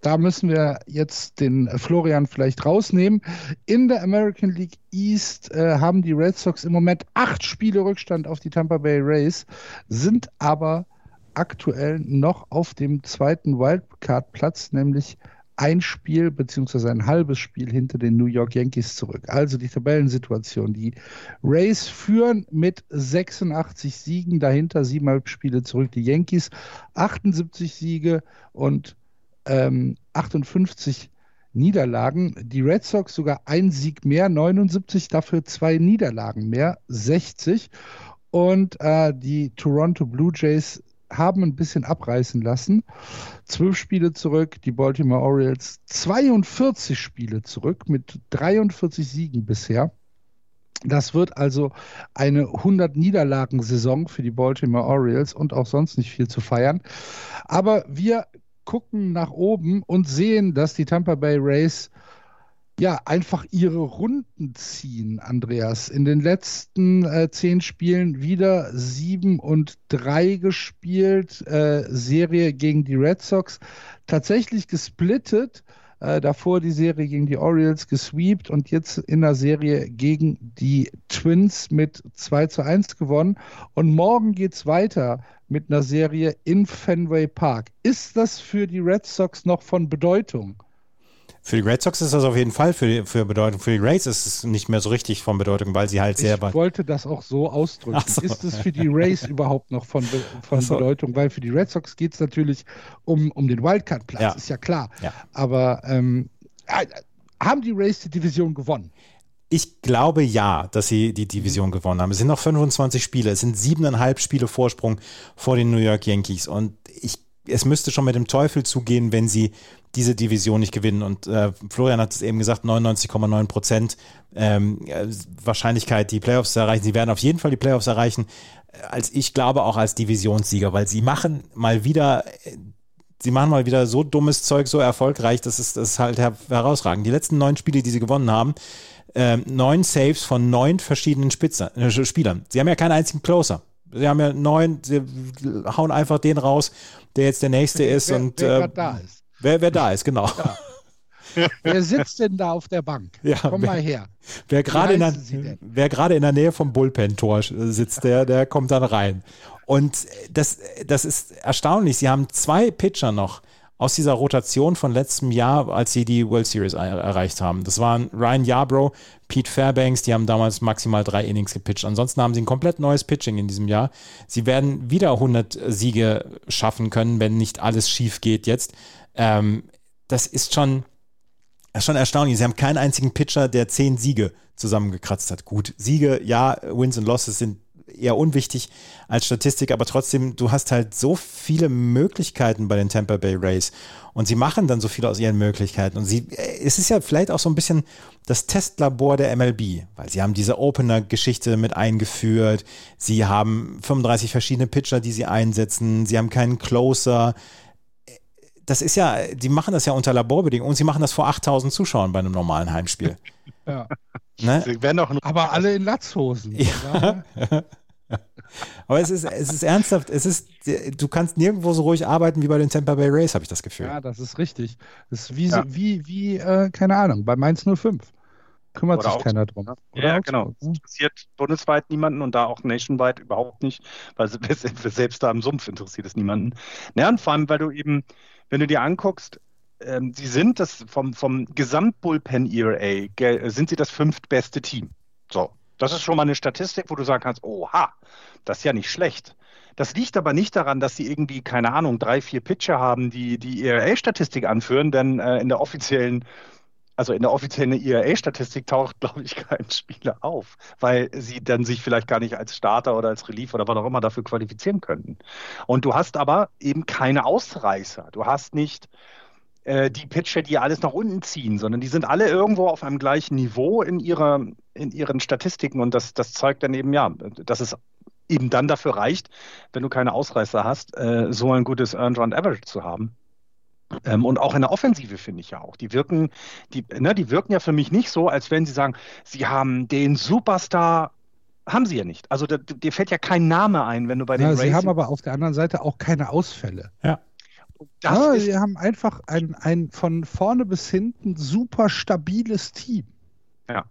da müssen wir jetzt den Florian vielleicht rausnehmen. In der American League East äh, haben die Red Sox im Moment acht Spiele Rückstand auf die Tampa Bay Rays, sind aber aktuell noch auf dem zweiten Wildcard-Platz, nämlich ein Spiel beziehungsweise ein halbes Spiel hinter den New York Yankees zurück. Also die Tabellensituation. Die Rays führen mit 86 Siegen, dahinter siebeneinhalb Spiele zurück. Die Yankees 78 Siege und ähm, 58 Niederlagen. Die Red Sox sogar ein Sieg mehr, 79, dafür zwei Niederlagen mehr, 60. Und äh, die Toronto Blue Jays haben ein bisschen abreißen lassen. Zwölf Spiele zurück, die Baltimore Orioles 42 Spiele zurück mit 43 Siegen bisher. Das wird also eine 100 Niederlagen-Saison für die Baltimore Orioles und auch sonst nicht viel zu feiern. Aber wir gucken nach oben und sehen, dass die Tampa Bay Rays ja einfach ihre Runden ziehen, Andreas. In den letzten äh, zehn Spielen wieder sieben und drei gespielt, äh, Serie gegen die Red Sox, tatsächlich gesplittet. Äh, davor die Serie gegen die Orioles gesweept und jetzt in der Serie gegen die Twins mit 2 zu 1 gewonnen. Und morgen geht es weiter mit einer Serie in Fenway Park. Ist das für die Red Sox noch von Bedeutung? Für die Red Sox ist das auf jeden Fall für, für Bedeutung. Für die Rays ist es nicht mehr so richtig von Bedeutung, weil sie halt sehr. Ich wollte das auch so ausdrücken. So. Ist es für die Rays überhaupt noch von, von so. Bedeutung? Weil für die Red Sox geht es natürlich um, um den Wildcard-Platz, ja. ist ja klar. Ja. Aber ähm, äh, haben die Rays die Division gewonnen? Ich glaube ja, dass sie die Division gewonnen haben. Es sind noch 25 Spiele, es sind siebeneinhalb Spiele Vorsprung vor den New York Yankees. Und ich, es müsste schon mit dem Teufel zugehen, wenn sie diese Division nicht gewinnen. Und äh, Florian hat es eben gesagt, 99,9 Prozent ähm, Wahrscheinlichkeit, die Playoffs zu erreichen. Sie werden auf jeden Fall die Playoffs erreichen. als ich glaube auch als Divisionssieger, weil sie machen mal wieder sie machen mal wieder so dummes Zeug so erfolgreich, das ist, das ist halt herausragend. Die letzten neun Spiele, die sie gewonnen haben, äh, neun Saves von neun verschiedenen Spitzer, äh, Spielern. Sie haben ja keinen einzigen Closer. Sie haben ja neun, sie hauen einfach den raus, der jetzt der nächste ist wer, und wer, äh, da ist. Wer, wer da ist, genau. Ja. Wer sitzt denn da auf der Bank? Ja, Komm wer, mal her. Wer gerade in, gerade in der Nähe vom Bullpen-Tor sitzt, der, der kommt dann rein. Und das, das ist erstaunlich. Sie haben zwei Pitcher noch aus dieser Rotation von letztem Jahr, als sie die World Series er erreicht haben. Das waren Ryan Yarbrough, Pete Fairbanks, die haben damals maximal drei Innings gepitcht. Ansonsten haben sie ein komplett neues Pitching in diesem Jahr. Sie werden wieder 100 Siege schaffen können, wenn nicht alles schief geht jetzt. Ähm, das ist schon, schon erstaunlich. Sie haben keinen einzigen Pitcher, der zehn Siege zusammengekratzt hat. Gut, Siege, ja, Wins und Losses sind eher unwichtig als Statistik, aber trotzdem, du hast halt so viele Möglichkeiten bei den Tampa Bay Rays. Und sie machen dann so viel aus ihren Möglichkeiten. Und sie, äh, es ist ja vielleicht auch so ein bisschen das Testlabor der MLB, weil sie haben diese Opener-Geschichte mit eingeführt, sie haben 35 verschiedene Pitcher, die sie einsetzen, sie haben keinen Closer, das ist ja, die machen das ja unter Laborbedingungen und sie machen das vor 8000 Zuschauern bei einem normalen Heimspiel. Ja. Ne? Aber alle in Latzhosen. Ja. Aber es ist, es ist ernsthaft, es ist, du kannst nirgendwo so ruhig arbeiten wie bei den Tampa Bay Rays, habe ich das Gefühl. Ja, das ist richtig. Das ist wie, ja. wie, wie äh, keine Ahnung, bei Mainz 05. Kümmert Oder sich keiner drum. Ne? ja, genau. Es interessiert bundesweit niemanden und da auch nationwide überhaupt nicht, weil selbst da im Sumpf interessiert es niemanden. Ja, und vor allem, weil du eben, wenn du dir anguckst, ähm, sie sind das vom, vom Gesamtbullpen-ERA, sind sie das fünftbeste Team. So, das ist schon mal eine Statistik, wo du sagen kannst, oha, das ist ja nicht schlecht. Das liegt aber nicht daran, dass sie irgendwie, keine Ahnung, drei, vier Pitcher haben, die die ERA-Statistik anführen, denn äh, in der offiziellen also in der offiziellen ERA-Statistik taucht, glaube ich, kein Spieler auf, weil sie dann sich vielleicht gar nicht als Starter oder als Relief oder was auch immer dafür qualifizieren könnten. Und du hast aber eben keine Ausreißer. Du hast nicht äh, die Pitcher, die alles nach unten ziehen, sondern die sind alle irgendwo auf einem gleichen Niveau in, ihrer, in ihren Statistiken und das, das zeigt dann eben, ja, dass es eben dann dafür reicht, wenn du keine Ausreißer hast, äh, so ein gutes Earned Run Average zu haben. Ähm, und auch in der Offensive finde ich ja auch. Die wirken, die, ne, die wirken ja für mich nicht so, als wenn sie sagen, sie haben den Superstar haben sie ja nicht. Also da, dir fällt ja kein Name ein, wenn du bei den ja, Sie haben aber auf der anderen Seite auch keine Ausfälle. Ja. Das ja, ist, wir haben einfach ein, ein von vorne bis hinten super stabiles Team. Ja.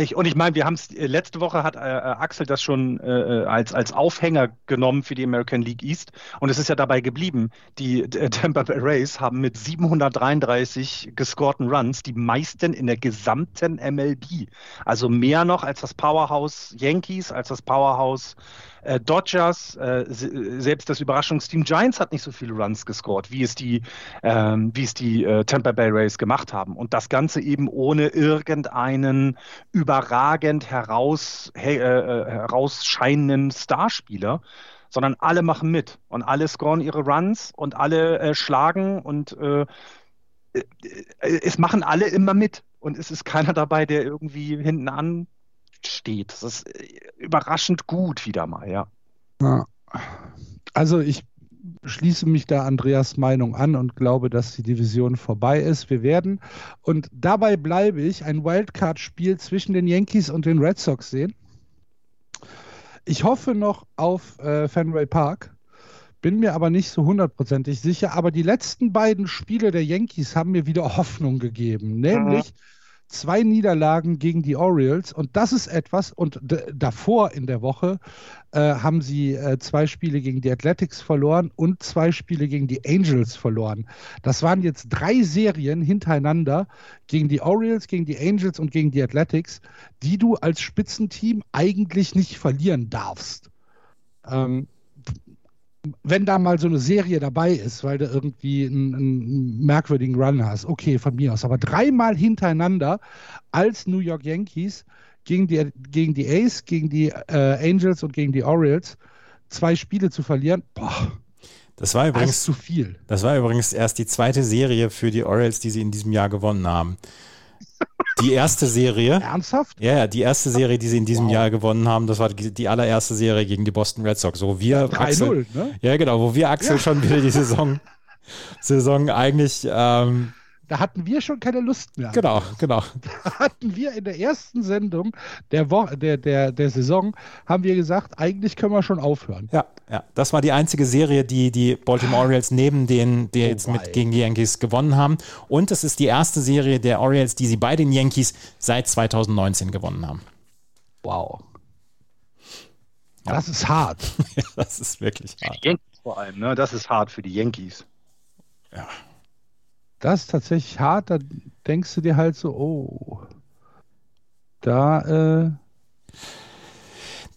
Ich, und ich meine, wir haben es, äh, letzte Woche hat äh, äh, Axel das schon äh, äh, als, als Aufhänger genommen für die American League East und es ist ja dabei geblieben. Die Tampa Bay Rays haben mit 733 gescorten Runs die meisten in der gesamten MLB. Also mehr noch als das Powerhouse Yankees, als das Powerhouse äh, Dodgers, äh, selbst das Überraschungsteam Giants hat nicht so viele Runs gescored, wie es die, ähm, wie es die äh, Tampa Bay Rays gemacht haben. Und das Ganze eben ohne irgendeinen überragend heraus, he, äh, äh, herausscheinenden Starspieler sondern alle machen mit und alle scoren ihre Runs und alle äh, schlagen und äh, äh, es machen alle immer mit und es ist keiner dabei, der irgendwie hinten an steht. Das ist äh, überraschend gut wieder mal, ja. ja. Also ich schließe mich da Andreas Meinung an und glaube, dass die Division vorbei ist. Wir werden, und dabei bleibe ich, ein Wildcard-Spiel zwischen den Yankees und den Red Sox sehen. Ich hoffe noch auf äh, Fenway Park, bin mir aber nicht so hundertprozentig sicher. Aber die letzten beiden Spiele der Yankees haben mir wieder Hoffnung gegeben, nämlich mhm zwei Niederlagen gegen die Orioles und das ist etwas, und davor in der Woche äh, haben sie äh, zwei Spiele gegen die Athletics verloren und zwei Spiele gegen die Angels verloren. Das waren jetzt drei Serien hintereinander gegen die Orioles, gegen die Angels und gegen die Athletics, die du als Spitzenteam eigentlich nicht verlieren darfst. Ähm, wenn da mal so eine Serie dabei ist, weil du irgendwie einen, einen, merkwürdigen Run hast, okay, von mir aus. Aber dreimal hintereinander als New York Yankees gegen die, gegen die Ace, gegen die äh, Angels und gegen die Orioles zwei Spiele zu verlieren, boah. Das war übrigens zu viel. Das war übrigens erst die zweite Serie für die Orioles, die sie in diesem Jahr gewonnen haben. Die erste Serie. Ernsthaft? Ja, ja, die erste Serie, die sie in diesem wow. Jahr gewonnen haben, das war die, die, allererste Serie gegen die Boston Red Sox. So wir Axel, ne? Ja, genau, wo wir Axel ja. schon wieder die Saison, Saison eigentlich ähm, da hatten wir schon keine Lust mehr. Genau, genau. Da hatten wir in der ersten Sendung der, Woche, der, der, der Saison, haben wir gesagt, eigentlich können wir schon aufhören. Ja, ja. Das war die einzige Serie, die die Baltimore Orioles neben den, die oh jetzt mit gegen die Yankees gewonnen haben. Und es ist die erste Serie der Orioles, die sie bei den Yankees seit 2019 gewonnen haben. Wow. Ja. Das ist hart. das ist wirklich hart. Die Yankees vor allem, ne? Das ist hart für die Yankees. Ja das ist tatsächlich hart, da denkst du dir halt so, oh, da, äh,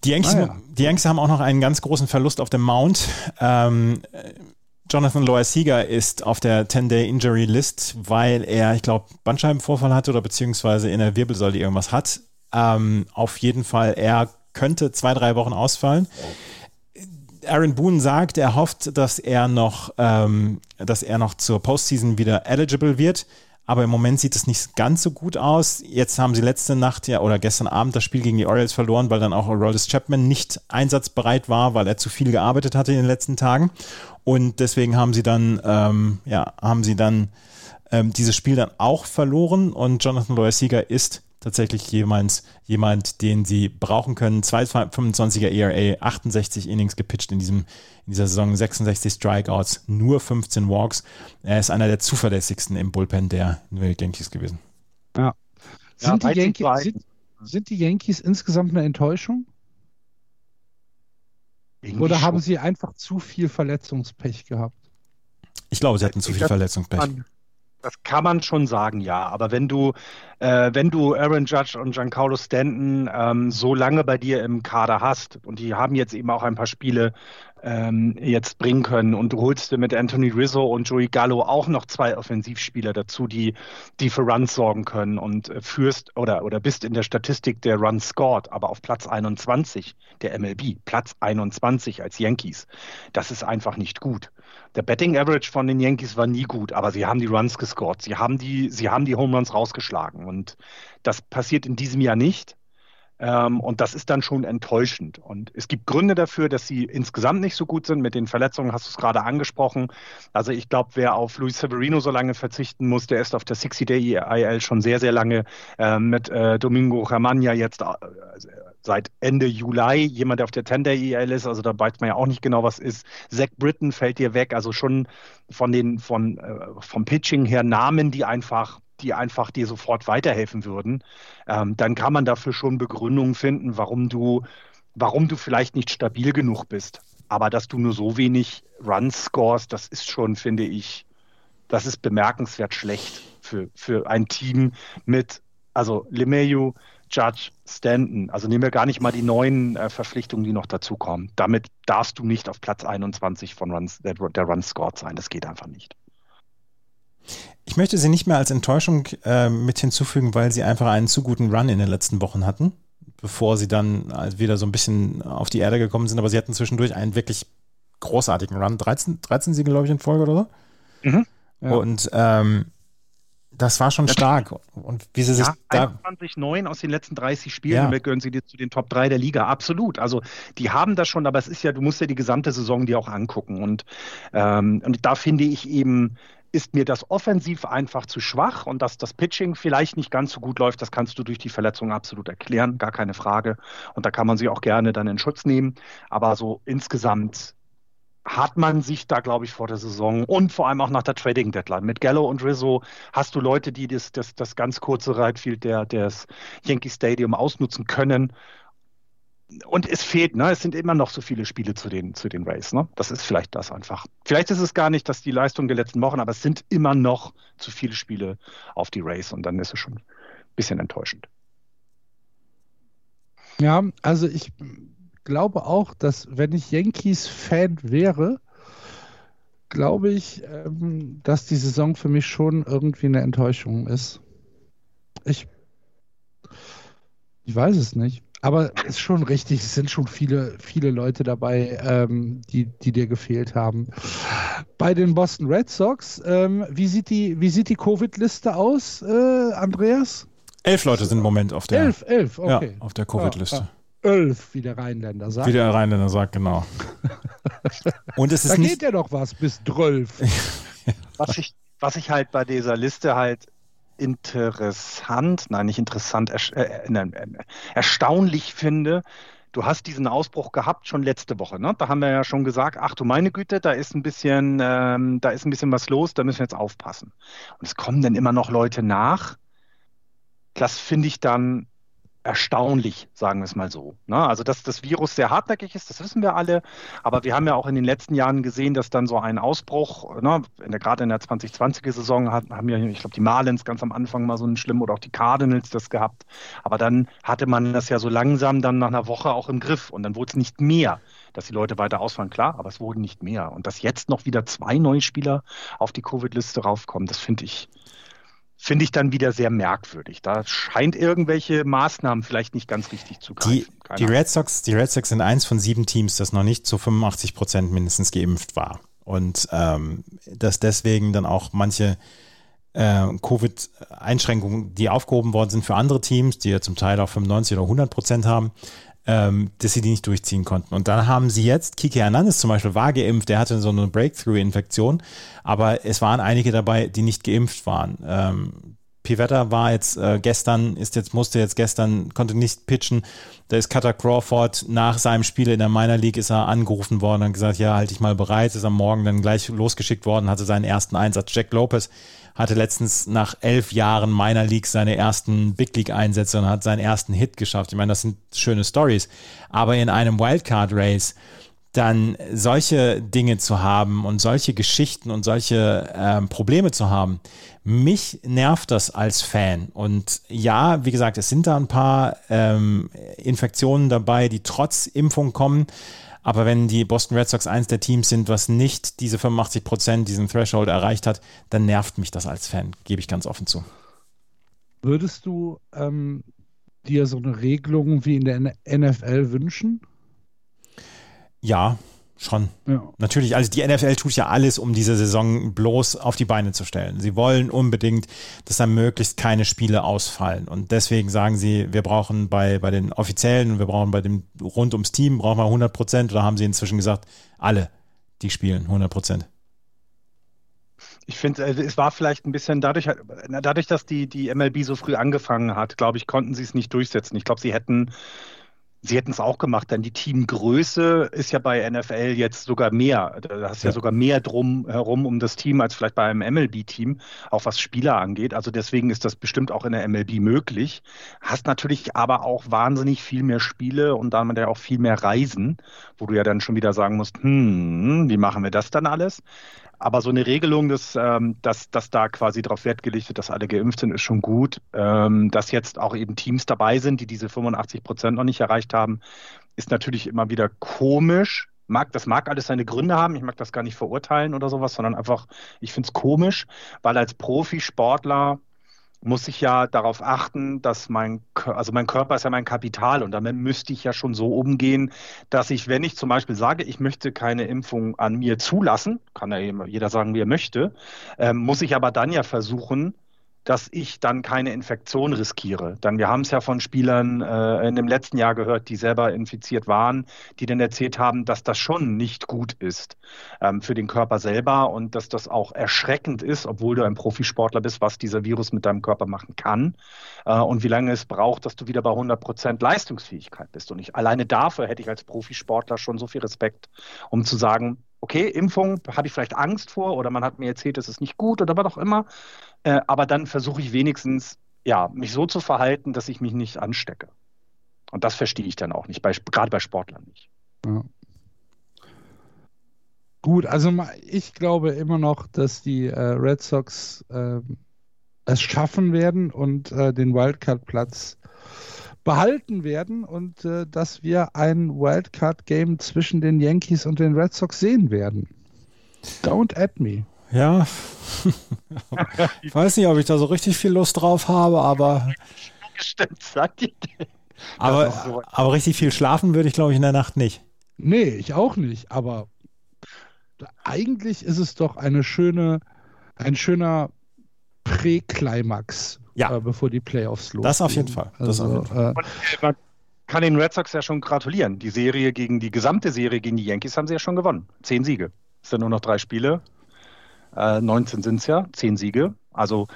die Yankees, ah, die Yankees haben auch noch einen ganz großen Verlust auf dem Mount. Ähm, Jonathan Loyer-Sieger ist auf der 10-Day-Injury-List, weil er, ich glaube, Bandscheibenvorfall hatte oder beziehungsweise in der Wirbelsäule irgendwas hat. Ähm, auf jeden Fall, er könnte zwei, drei Wochen ausfallen. Oh. Aaron Boone sagt, er hofft, dass er noch, ähm, dass er noch zur Postseason wieder eligible wird. Aber im Moment sieht es nicht ganz so gut aus. Jetzt haben sie letzte Nacht ja oder gestern Abend das Spiel gegen die Orioles verloren, weil dann auch Aroldis Chapman nicht einsatzbereit war, weil er zu viel gearbeitet hatte in den letzten Tagen. Und deswegen haben sie dann, ähm, ja, haben sie dann ähm, dieses Spiel dann auch verloren. Und Jonathan Loyer-Sieger ist tatsächlich jemand, jemand, den sie brauchen können. 2,25er ERA, 68 Innings gepitcht in, diesem, in dieser Saison, 66 Strikeouts, nur 15 Walks. Er ist einer der zuverlässigsten im Bullpen der New York Yankees gewesen. Ja. Sind, ja, die Yankees, sind, sind die Yankees insgesamt eine Enttäuschung? Irgendwie Oder haben sie einfach zu viel Verletzungspech gehabt? Ich glaube, sie hatten zu viel Verletzungspech. Das kann man schon sagen, ja. Aber wenn du, äh, wenn du Aaron Judge und Giancarlo Stanton ähm, so lange bei dir im Kader hast und die haben jetzt eben auch ein paar Spiele ähm, jetzt bringen können und du holst dir mit Anthony Rizzo und Joey Gallo auch noch zwei Offensivspieler dazu, die, die für Runs sorgen können und führst oder, oder bist in der Statistik der Runs scored, aber auf Platz 21 der MLB, Platz 21 als Yankees. Das ist einfach nicht gut. Der Betting Average von den Yankees war nie gut, aber sie haben die Runs gescored. Sie haben die, sie haben die Home Runs rausgeschlagen. Und das passiert in diesem Jahr nicht. Ähm, und das ist dann schon enttäuschend. Und es gibt Gründe dafür, dass sie insgesamt nicht so gut sind. Mit den Verletzungen hast du es gerade angesprochen. Also ich glaube, wer auf Luis Severino so lange verzichten muss, der ist auf der 60-Day-IL schon sehr, sehr lange äh, mit äh, Domingo Ramagna jetzt äh, seit Ende Juli. Jemand, der auf der 10-Day-IL ist, also da weiß man ja auch nicht genau, was ist. Zach Britton fällt dir weg. Also schon von den, von, äh, vom Pitching her Namen, die einfach die einfach dir sofort weiterhelfen würden, ähm, dann kann man dafür schon Begründungen finden, warum du, warum du vielleicht nicht stabil genug bist. Aber dass du nur so wenig Runs scorest, das ist schon, finde ich, das ist bemerkenswert schlecht für, für ein Team mit, also LeMayu, Judge, Stanton. Also nehmen wir gar nicht mal die neuen äh, Verpflichtungen, die noch dazukommen. Damit darfst du nicht auf Platz 21 von Runs, der, der Runs scored sein. Das geht einfach nicht. Ich möchte sie nicht mehr als Enttäuschung äh, mit hinzufügen, weil sie einfach einen zu guten Run in den letzten Wochen hatten, bevor sie dann halt wieder so ein bisschen auf die Erde gekommen sind. Aber sie hatten zwischendurch einen wirklich großartigen Run. 13, 13 Siege, glaube ich, in Folge oder so. Mhm. Ja. Und ähm, das war schon stark. Und wie sie sich ja, da 21 9 aus den letzten 30 Spielen, ja. gehören sie dir zu den Top 3 der Liga. Absolut. Also die haben das schon, aber es ist ja, du musst ja die gesamte Saison dir auch angucken. Und, ähm, und da finde ich eben, ist mir das offensiv einfach zu schwach und dass das Pitching vielleicht nicht ganz so gut läuft, das kannst du durch die Verletzung absolut erklären, gar keine Frage. Und da kann man sie auch gerne dann in Schutz nehmen. Aber so insgesamt hat man sich da, glaube ich, vor der Saison und vor allem auch nach der Trading Deadline. Mit Gallo und Rizzo hast du Leute, die das, das, das ganz kurze Rightfield der, des Yankee Stadium ausnutzen können und es fehlt, ne? Es sind immer noch so viele Spiele zu den, zu den Rays, ne? Das ist vielleicht das einfach. Vielleicht ist es gar nicht, dass die Leistung der letzten Wochen, aber es sind immer noch zu viele Spiele auf die Rays und dann ist es schon ein bisschen enttäuschend. Ja, also ich glaube auch, dass wenn ich Yankees-Fan wäre, glaube ich, ähm, dass die Saison für mich schon irgendwie eine Enttäuschung ist. Ich, ich weiß es nicht. Aber ist schon richtig, es sind schon viele, viele Leute dabei, ähm, die, die dir gefehlt haben. Bei den Boston Red Sox, ähm, wie sieht die, wie sieht die Covid-Liste aus, äh, Andreas? Elf Leute sind im Moment auf der, elf, elf, okay. ja, auf der Covid-Liste. Ja, Elf, wie der Rheinländer sagt. Wie der Rheinländer sagt, genau. Und es ist da nicht, geht ja doch was bis zwölf. was, ich, was ich halt bei dieser Liste halt interessant, nein, nicht interessant, er, äh, äh, erstaunlich finde, du hast diesen Ausbruch gehabt schon letzte Woche. Ne? Da haben wir ja schon gesagt, ach du meine Güte, da ist ein bisschen, ähm, da ist ein bisschen was los, da müssen wir jetzt aufpassen. Und es kommen dann immer noch Leute nach. Das finde ich dann erstaunlich, sagen wir es mal so. Ne? Also, dass das Virus sehr hartnäckig ist, das wissen wir alle. Aber wir haben ja auch in den letzten Jahren gesehen, dass dann so ein Ausbruch, ne, in der, gerade in der 2020er-Saison haben ja, ich glaube, die Marlins ganz am Anfang mal so einen schlimmen oder auch die Cardinals das gehabt. Aber dann hatte man das ja so langsam dann nach einer Woche auch im Griff und dann wurde es nicht mehr dass die Leute weiter ausfallen, klar, aber es wurden nicht mehr. Und dass jetzt noch wieder zwei neue Spieler auf die Covid-Liste raufkommen, das finde ich, finde ich dann wieder sehr merkwürdig. Da scheint irgendwelche Maßnahmen vielleicht nicht ganz richtig zu greifen. Die, die Red Sox, die Red Sox sind eins von sieben Teams, das noch nicht zu 85 Prozent mindestens geimpft war. Und ähm, dass deswegen dann auch manche äh, Covid-Einschränkungen, die aufgehoben worden sind für andere Teams, die ja zum Teil auch 95 oder 100 Prozent haben, ähm, dass sie die nicht durchziehen konnten. Und dann haben sie jetzt, Kike Hernandez zum Beispiel war geimpft, der hatte so eine Breakthrough-Infektion, aber es waren einige dabei, die nicht geimpft waren. Ähm, Pivetta war jetzt äh, gestern, ist jetzt, musste jetzt gestern, konnte nicht pitchen. Da ist Cutter Crawford nach seinem Spiel in der Minor League ist er angerufen worden und gesagt, ja, halte ich mal bereit, ist am Morgen dann gleich losgeschickt worden, hatte seinen ersten Einsatz. Jack Lopez hatte letztens nach elf Jahren Minor League seine ersten Big League Einsätze und hat seinen ersten Hit geschafft. Ich meine, das sind schöne Stories. Aber in einem Wildcard Race dann solche Dinge zu haben und solche Geschichten und solche ähm, Probleme zu haben, mich nervt das als Fan. Und ja, wie gesagt, es sind da ein paar ähm, Infektionen dabei, die trotz Impfung kommen. Aber wenn die Boston Red Sox eins der Teams sind, was nicht diese 85 Prozent, diesen Threshold erreicht hat, dann nervt mich das als Fan, gebe ich ganz offen zu. Würdest du ähm, dir so eine Regelung wie in der NFL wünschen? Ja, Schon. Ja. Natürlich, also die NFL tut ja alles, um diese Saison bloß auf die Beine zu stellen. Sie wollen unbedingt, dass da möglichst keine Spiele ausfallen. Und deswegen sagen sie, wir brauchen bei, bei den Offiziellen und wir brauchen bei dem rund ums Team, brauchen wir 100 Prozent. Oder haben sie inzwischen gesagt, alle, die spielen 100 Prozent. Ich finde, also es war vielleicht ein bisschen dadurch, dadurch, dass die, die MLB so früh angefangen hat, glaube ich, konnten sie es nicht durchsetzen. Ich glaube, sie hätten Sie hätten es auch gemacht, denn die Teamgröße ist ja bei NFL jetzt sogar mehr. Da hast ja. ja sogar mehr drum herum um das Team als vielleicht bei einem MLB-Team, auch was Spieler angeht. Also deswegen ist das bestimmt auch in der MLB möglich. Hast natürlich aber auch wahnsinnig viel mehr Spiele und damit ja auch viel mehr Reisen, wo du ja dann schon wieder sagen musst, hm, wie machen wir das dann alles? Aber so eine Regelung, dass, ähm, dass, dass da quasi darauf Wert gelegt wird, dass alle geimpft sind, ist schon gut. Ähm, dass jetzt auch eben Teams dabei sind, die diese 85 Prozent noch nicht erreicht haben, ist natürlich immer wieder komisch. Mag, das mag alles seine Gründe haben, ich mag das gar nicht verurteilen oder sowas, sondern einfach, ich finde es komisch, weil als Profisportler muss ich ja darauf achten, dass mein, also mein Körper ist ja mein Kapital und damit müsste ich ja schon so umgehen, dass ich, wenn ich zum Beispiel sage, ich möchte keine Impfung an mir zulassen, kann ja jeder sagen, wie er möchte, ähm, muss ich aber dann ja versuchen, dass ich dann keine Infektion riskiere. Denn wir haben es ja von Spielern äh, in dem letzten Jahr gehört, die selber infiziert waren, die dann erzählt haben, dass das schon nicht gut ist ähm, für den Körper selber und dass das auch erschreckend ist, obwohl du ein Profisportler bist, was dieser Virus mit deinem Körper machen kann äh, und wie lange es braucht, dass du wieder bei 100 Prozent Leistungsfähigkeit bist. Und ich alleine dafür hätte ich als Profisportler schon so viel Respekt, um zu sagen, okay, Impfung, habe ich vielleicht Angst vor oder man hat mir erzählt, es ist nicht gut oder was auch immer. Äh, aber dann versuche ich wenigstens, ja, mich so zu verhalten, dass ich mich nicht anstecke. Und das verstehe ich dann auch nicht, bei, gerade bei Sportlern nicht. Ja. Gut, also ich glaube immer noch, dass die äh, Red Sox äh, es schaffen werden und äh, den Wildcard-Platz behalten werden und äh, dass wir ein Wildcard-Game zwischen den Yankees und den Red Sox sehen werden. Don't add me. Ja, ich weiß nicht, ob ich da so richtig viel Lust drauf habe, aber. Aber, aber richtig viel schlafen würde ich, glaube ich, in der Nacht nicht. Nee, ich auch nicht. Aber eigentlich ist es doch eine schöne, ein schöner Prä-Climax, ja. äh, bevor die Playoffs losgehen. Das auf jeden Fall. Das also, auf jeden Fall. Äh, man kann den Red Sox ja schon gratulieren. Die Serie gegen die gesamte Serie gegen die Yankees haben sie ja schon gewonnen. Zehn Siege. Es sind nur noch drei Spiele. Äh, 19 sind es ja, zehn Siege. Also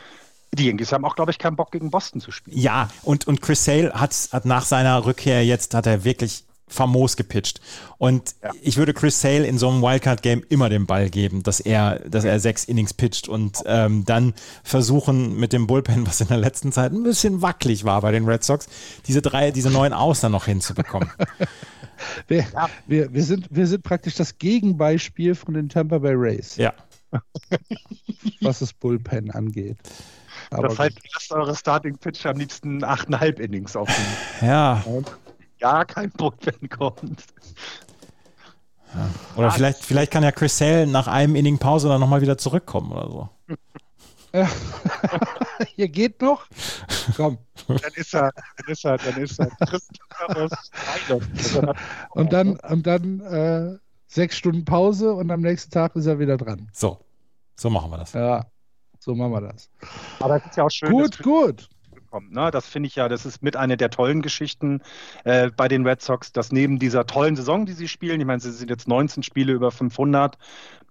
die Yankees haben auch, glaube ich, keinen Bock gegen Boston zu spielen. Ja, und, und Chris Sale hat, hat nach seiner Rückkehr jetzt, hat er wirklich famos gepitcht. Und ja. ich würde Chris Sale in so einem Wildcard-Game immer den Ball geben, dass er, dass er sechs Innings pitcht und ähm, dann versuchen mit dem Bullpen, was in der letzten Zeit ein bisschen wackelig war bei den Red Sox, diese drei, diese neuen Aus dann noch hinzubekommen. wir, ja. wir, wir, sind, wir sind praktisch das Gegenbeispiel von den Tampa Bay Rays. Ja. was das Bullpen angeht. Aber das heißt, lasst eure Starting Pitch am liebsten 8,5 Innings auf Ja. Ja, kein Bullpen kommt. Ja. Oder vielleicht, vielleicht kann ja Chris Sale nach einem Inning Pause dann nochmal wieder zurückkommen oder so. Ja. Hier geht noch. Komm. Dann ist er, dann ist er, dann ist er. und dann, und dann äh, sechs Stunden Pause und am nächsten Tag ist er wieder dran. So, so machen wir das. Ja. So machen wir das. Aber das ist ja auch schön. Gut, gut. Ne? Das finde ich ja, das ist mit einer der tollen Geschichten äh, bei den Red Sox, dass neben dieser tollen Saison, die sie spielen, ich meine, sie sind jetzt 19 Spiele über 500,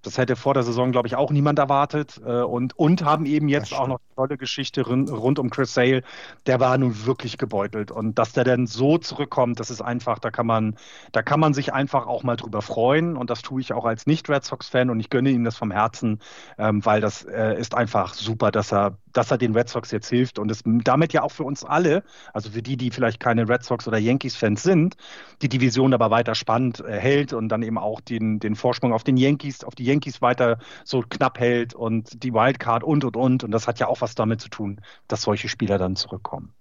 das hätte vor der Saison, glaube ich, auch niemand erwartet. Äh, und, und haben eben jetzt auch noch eine tolle Geschichte rund um Chris Sale. Der war nun wirklich gebeutelt. Und dass der dann so zurückkommt, das ist einfach, da kann man, da kann man sich einfach auch mal drüber freuen. Und das tue ich auch als Nicht-Red Sox-Fan und ich gönne ihm das vom Herzen, ähm, weil das äh, ist einfach super, dass er, dass er den Red Sox jetzt hilft und es damit ja auch für uns alle, also für die, die vielleicht keine Red Sox oder Yankees-Fans sind, die Division aber weiter spannend äh, hält und dann eben auch den, den Vorsprung auf den Yankees, auf die Yankees weiter so knapp hält und die Wildcard und und und. Und das hat ja auch was damit zu tun, dass solche Spieler dann zurückkommen.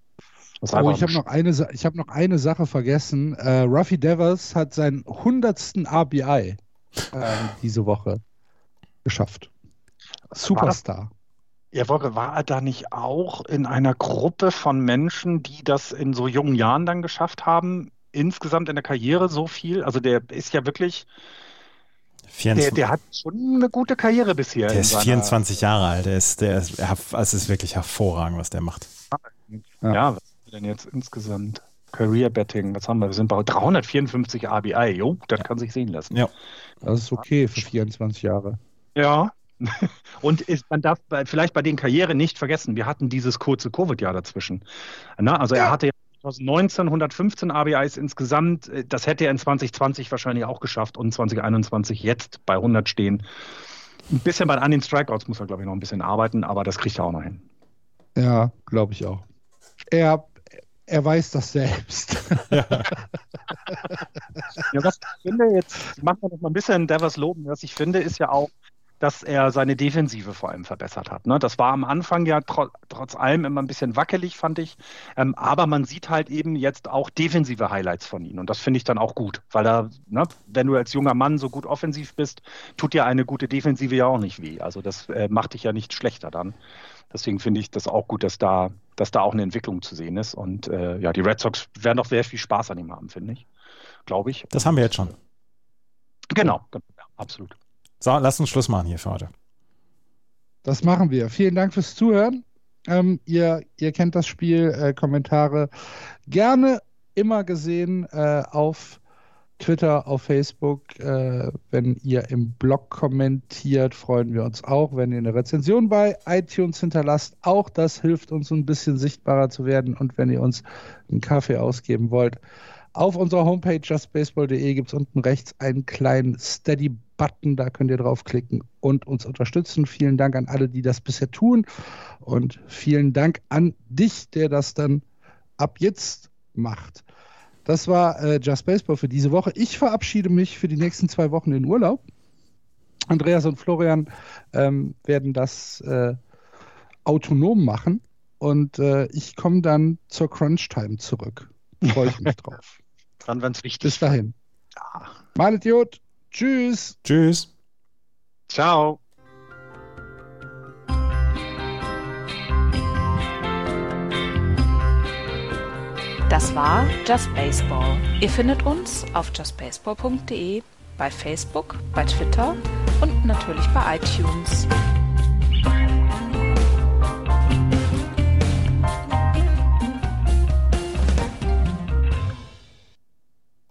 Oh, ich habe noch, eine, hab noch eine Sache vergessen. Äh, Ruffy Devers hat seinen 100. RBI äh, diese Woche geschafft. Superstar. Ja, Wolke, war er da nicht auch in einer Gruppe von Menschen, die das in so jungen Jahren dann geschafft haben? Insgesamt in der Karriere so viel? Also der ist ja wirklich, 24, der, der, hat schon eine gute Karriere bisher. Der ist 24 Jahre alt. Der ist, der ist, es ist wirklich hervorragend, was der macht. Ja, ja was haben wir denn jetzt insgesamt? Career Betting, was haben wir? Wir sind bei 354 ABI. Jo, das ja. kann sich sehen lassen. Ja. Das ist okay für 24 Jahre. Ja. Und ist, man darf bei, vielleicht bei den Karrieren nicht vergessen, wir hatten dieses kurze Covid-Jahr dazwischen. Na, also ja. er hatte ja 2019 115 ABIs insgesamt. Äh, das hätte er in 2020 wahrscheinlich auch geschafft und 2021 jetzt bei 100 stehen. Ein bisschen bei den Strikeouts muss er, glaube ich, noch ein bisschen arbeiten, aber das kriegt er auch noch hin. Ja, glaube ich auch. Er, er weiß das selbst. Ja. ja, was ich finde, jetzt machen wir noch mal ein bisschen Devers loben. Was ich finde, ist ja auch, dass er seine Defensive vor allem verbessert hat. Ne? Das war am Anfang ja tro trotz allem immer ein bisschen wackelig, fand ich. Ähm, aber man sieht halt eben jetzt auch defensive Highlights von ihm. Und das finde ich dann auch gut, weil da, ne, wenn du als junger Mann so gut offensiv bist, tut dir eine gute Defensive ja auch nicht weh. Also das äh, macht dich ja nicht schlechter dann. Deswegen finde ich das auch gut, dass da, dass da auch eine Entwicklung zu sehen ist. Und äh, ja, die Red Sox werden doch sehr viel Spaß an ihm haben, finde ich. Glaube ich. Das haben wir jetzt schon. Genau, genau ja, absolut. So, lass uns Schluss machen hier für heute. Das machen wir. Vielen Dank fürs Zuhören. Ähm, ihr, ihr kennt das Spiel. Äh, Kommentare gerne immer gesehen äh, auf Twitter, auf Facebook. Äh, wenn ihr im Blog kommentiert, freuen wir uns auch. Wenn ihr eine Rezension bei iTunes hinterlasst, auch das hilft uns ein bisschen sichtbarer zu werden. Und wenn ihr uns einen Kaffee ausgeben wollt, auf unserer Homepage justbaseball.de gibt es unten rechts einen kleinen Steady-Button, da könnt ihr draufklicken und uns unterstützen. Vielen Dank an alle, die das bisher tun und vielen Dank an dich, der das dann ab jetzt macht. Das war äh, Just Baseball für diese Woche. Ich verabschiede mich für die nächsten zwei Wochen in Urlaub. Andreas und Florian ähm, werden das äh, autonom machen und äh, ich komme dann zur Crunch Time zurück. Freue ich mich drauf. Dann, wenn es wichtig Bis dahin. Ja. Mein Idiot. Tschüss. Tschüss. Ciao. Das war Just Baseball. Ihr findet uns auf justbaseball.de, bei Facebook, bei Twitter und natürlich bei iTunes.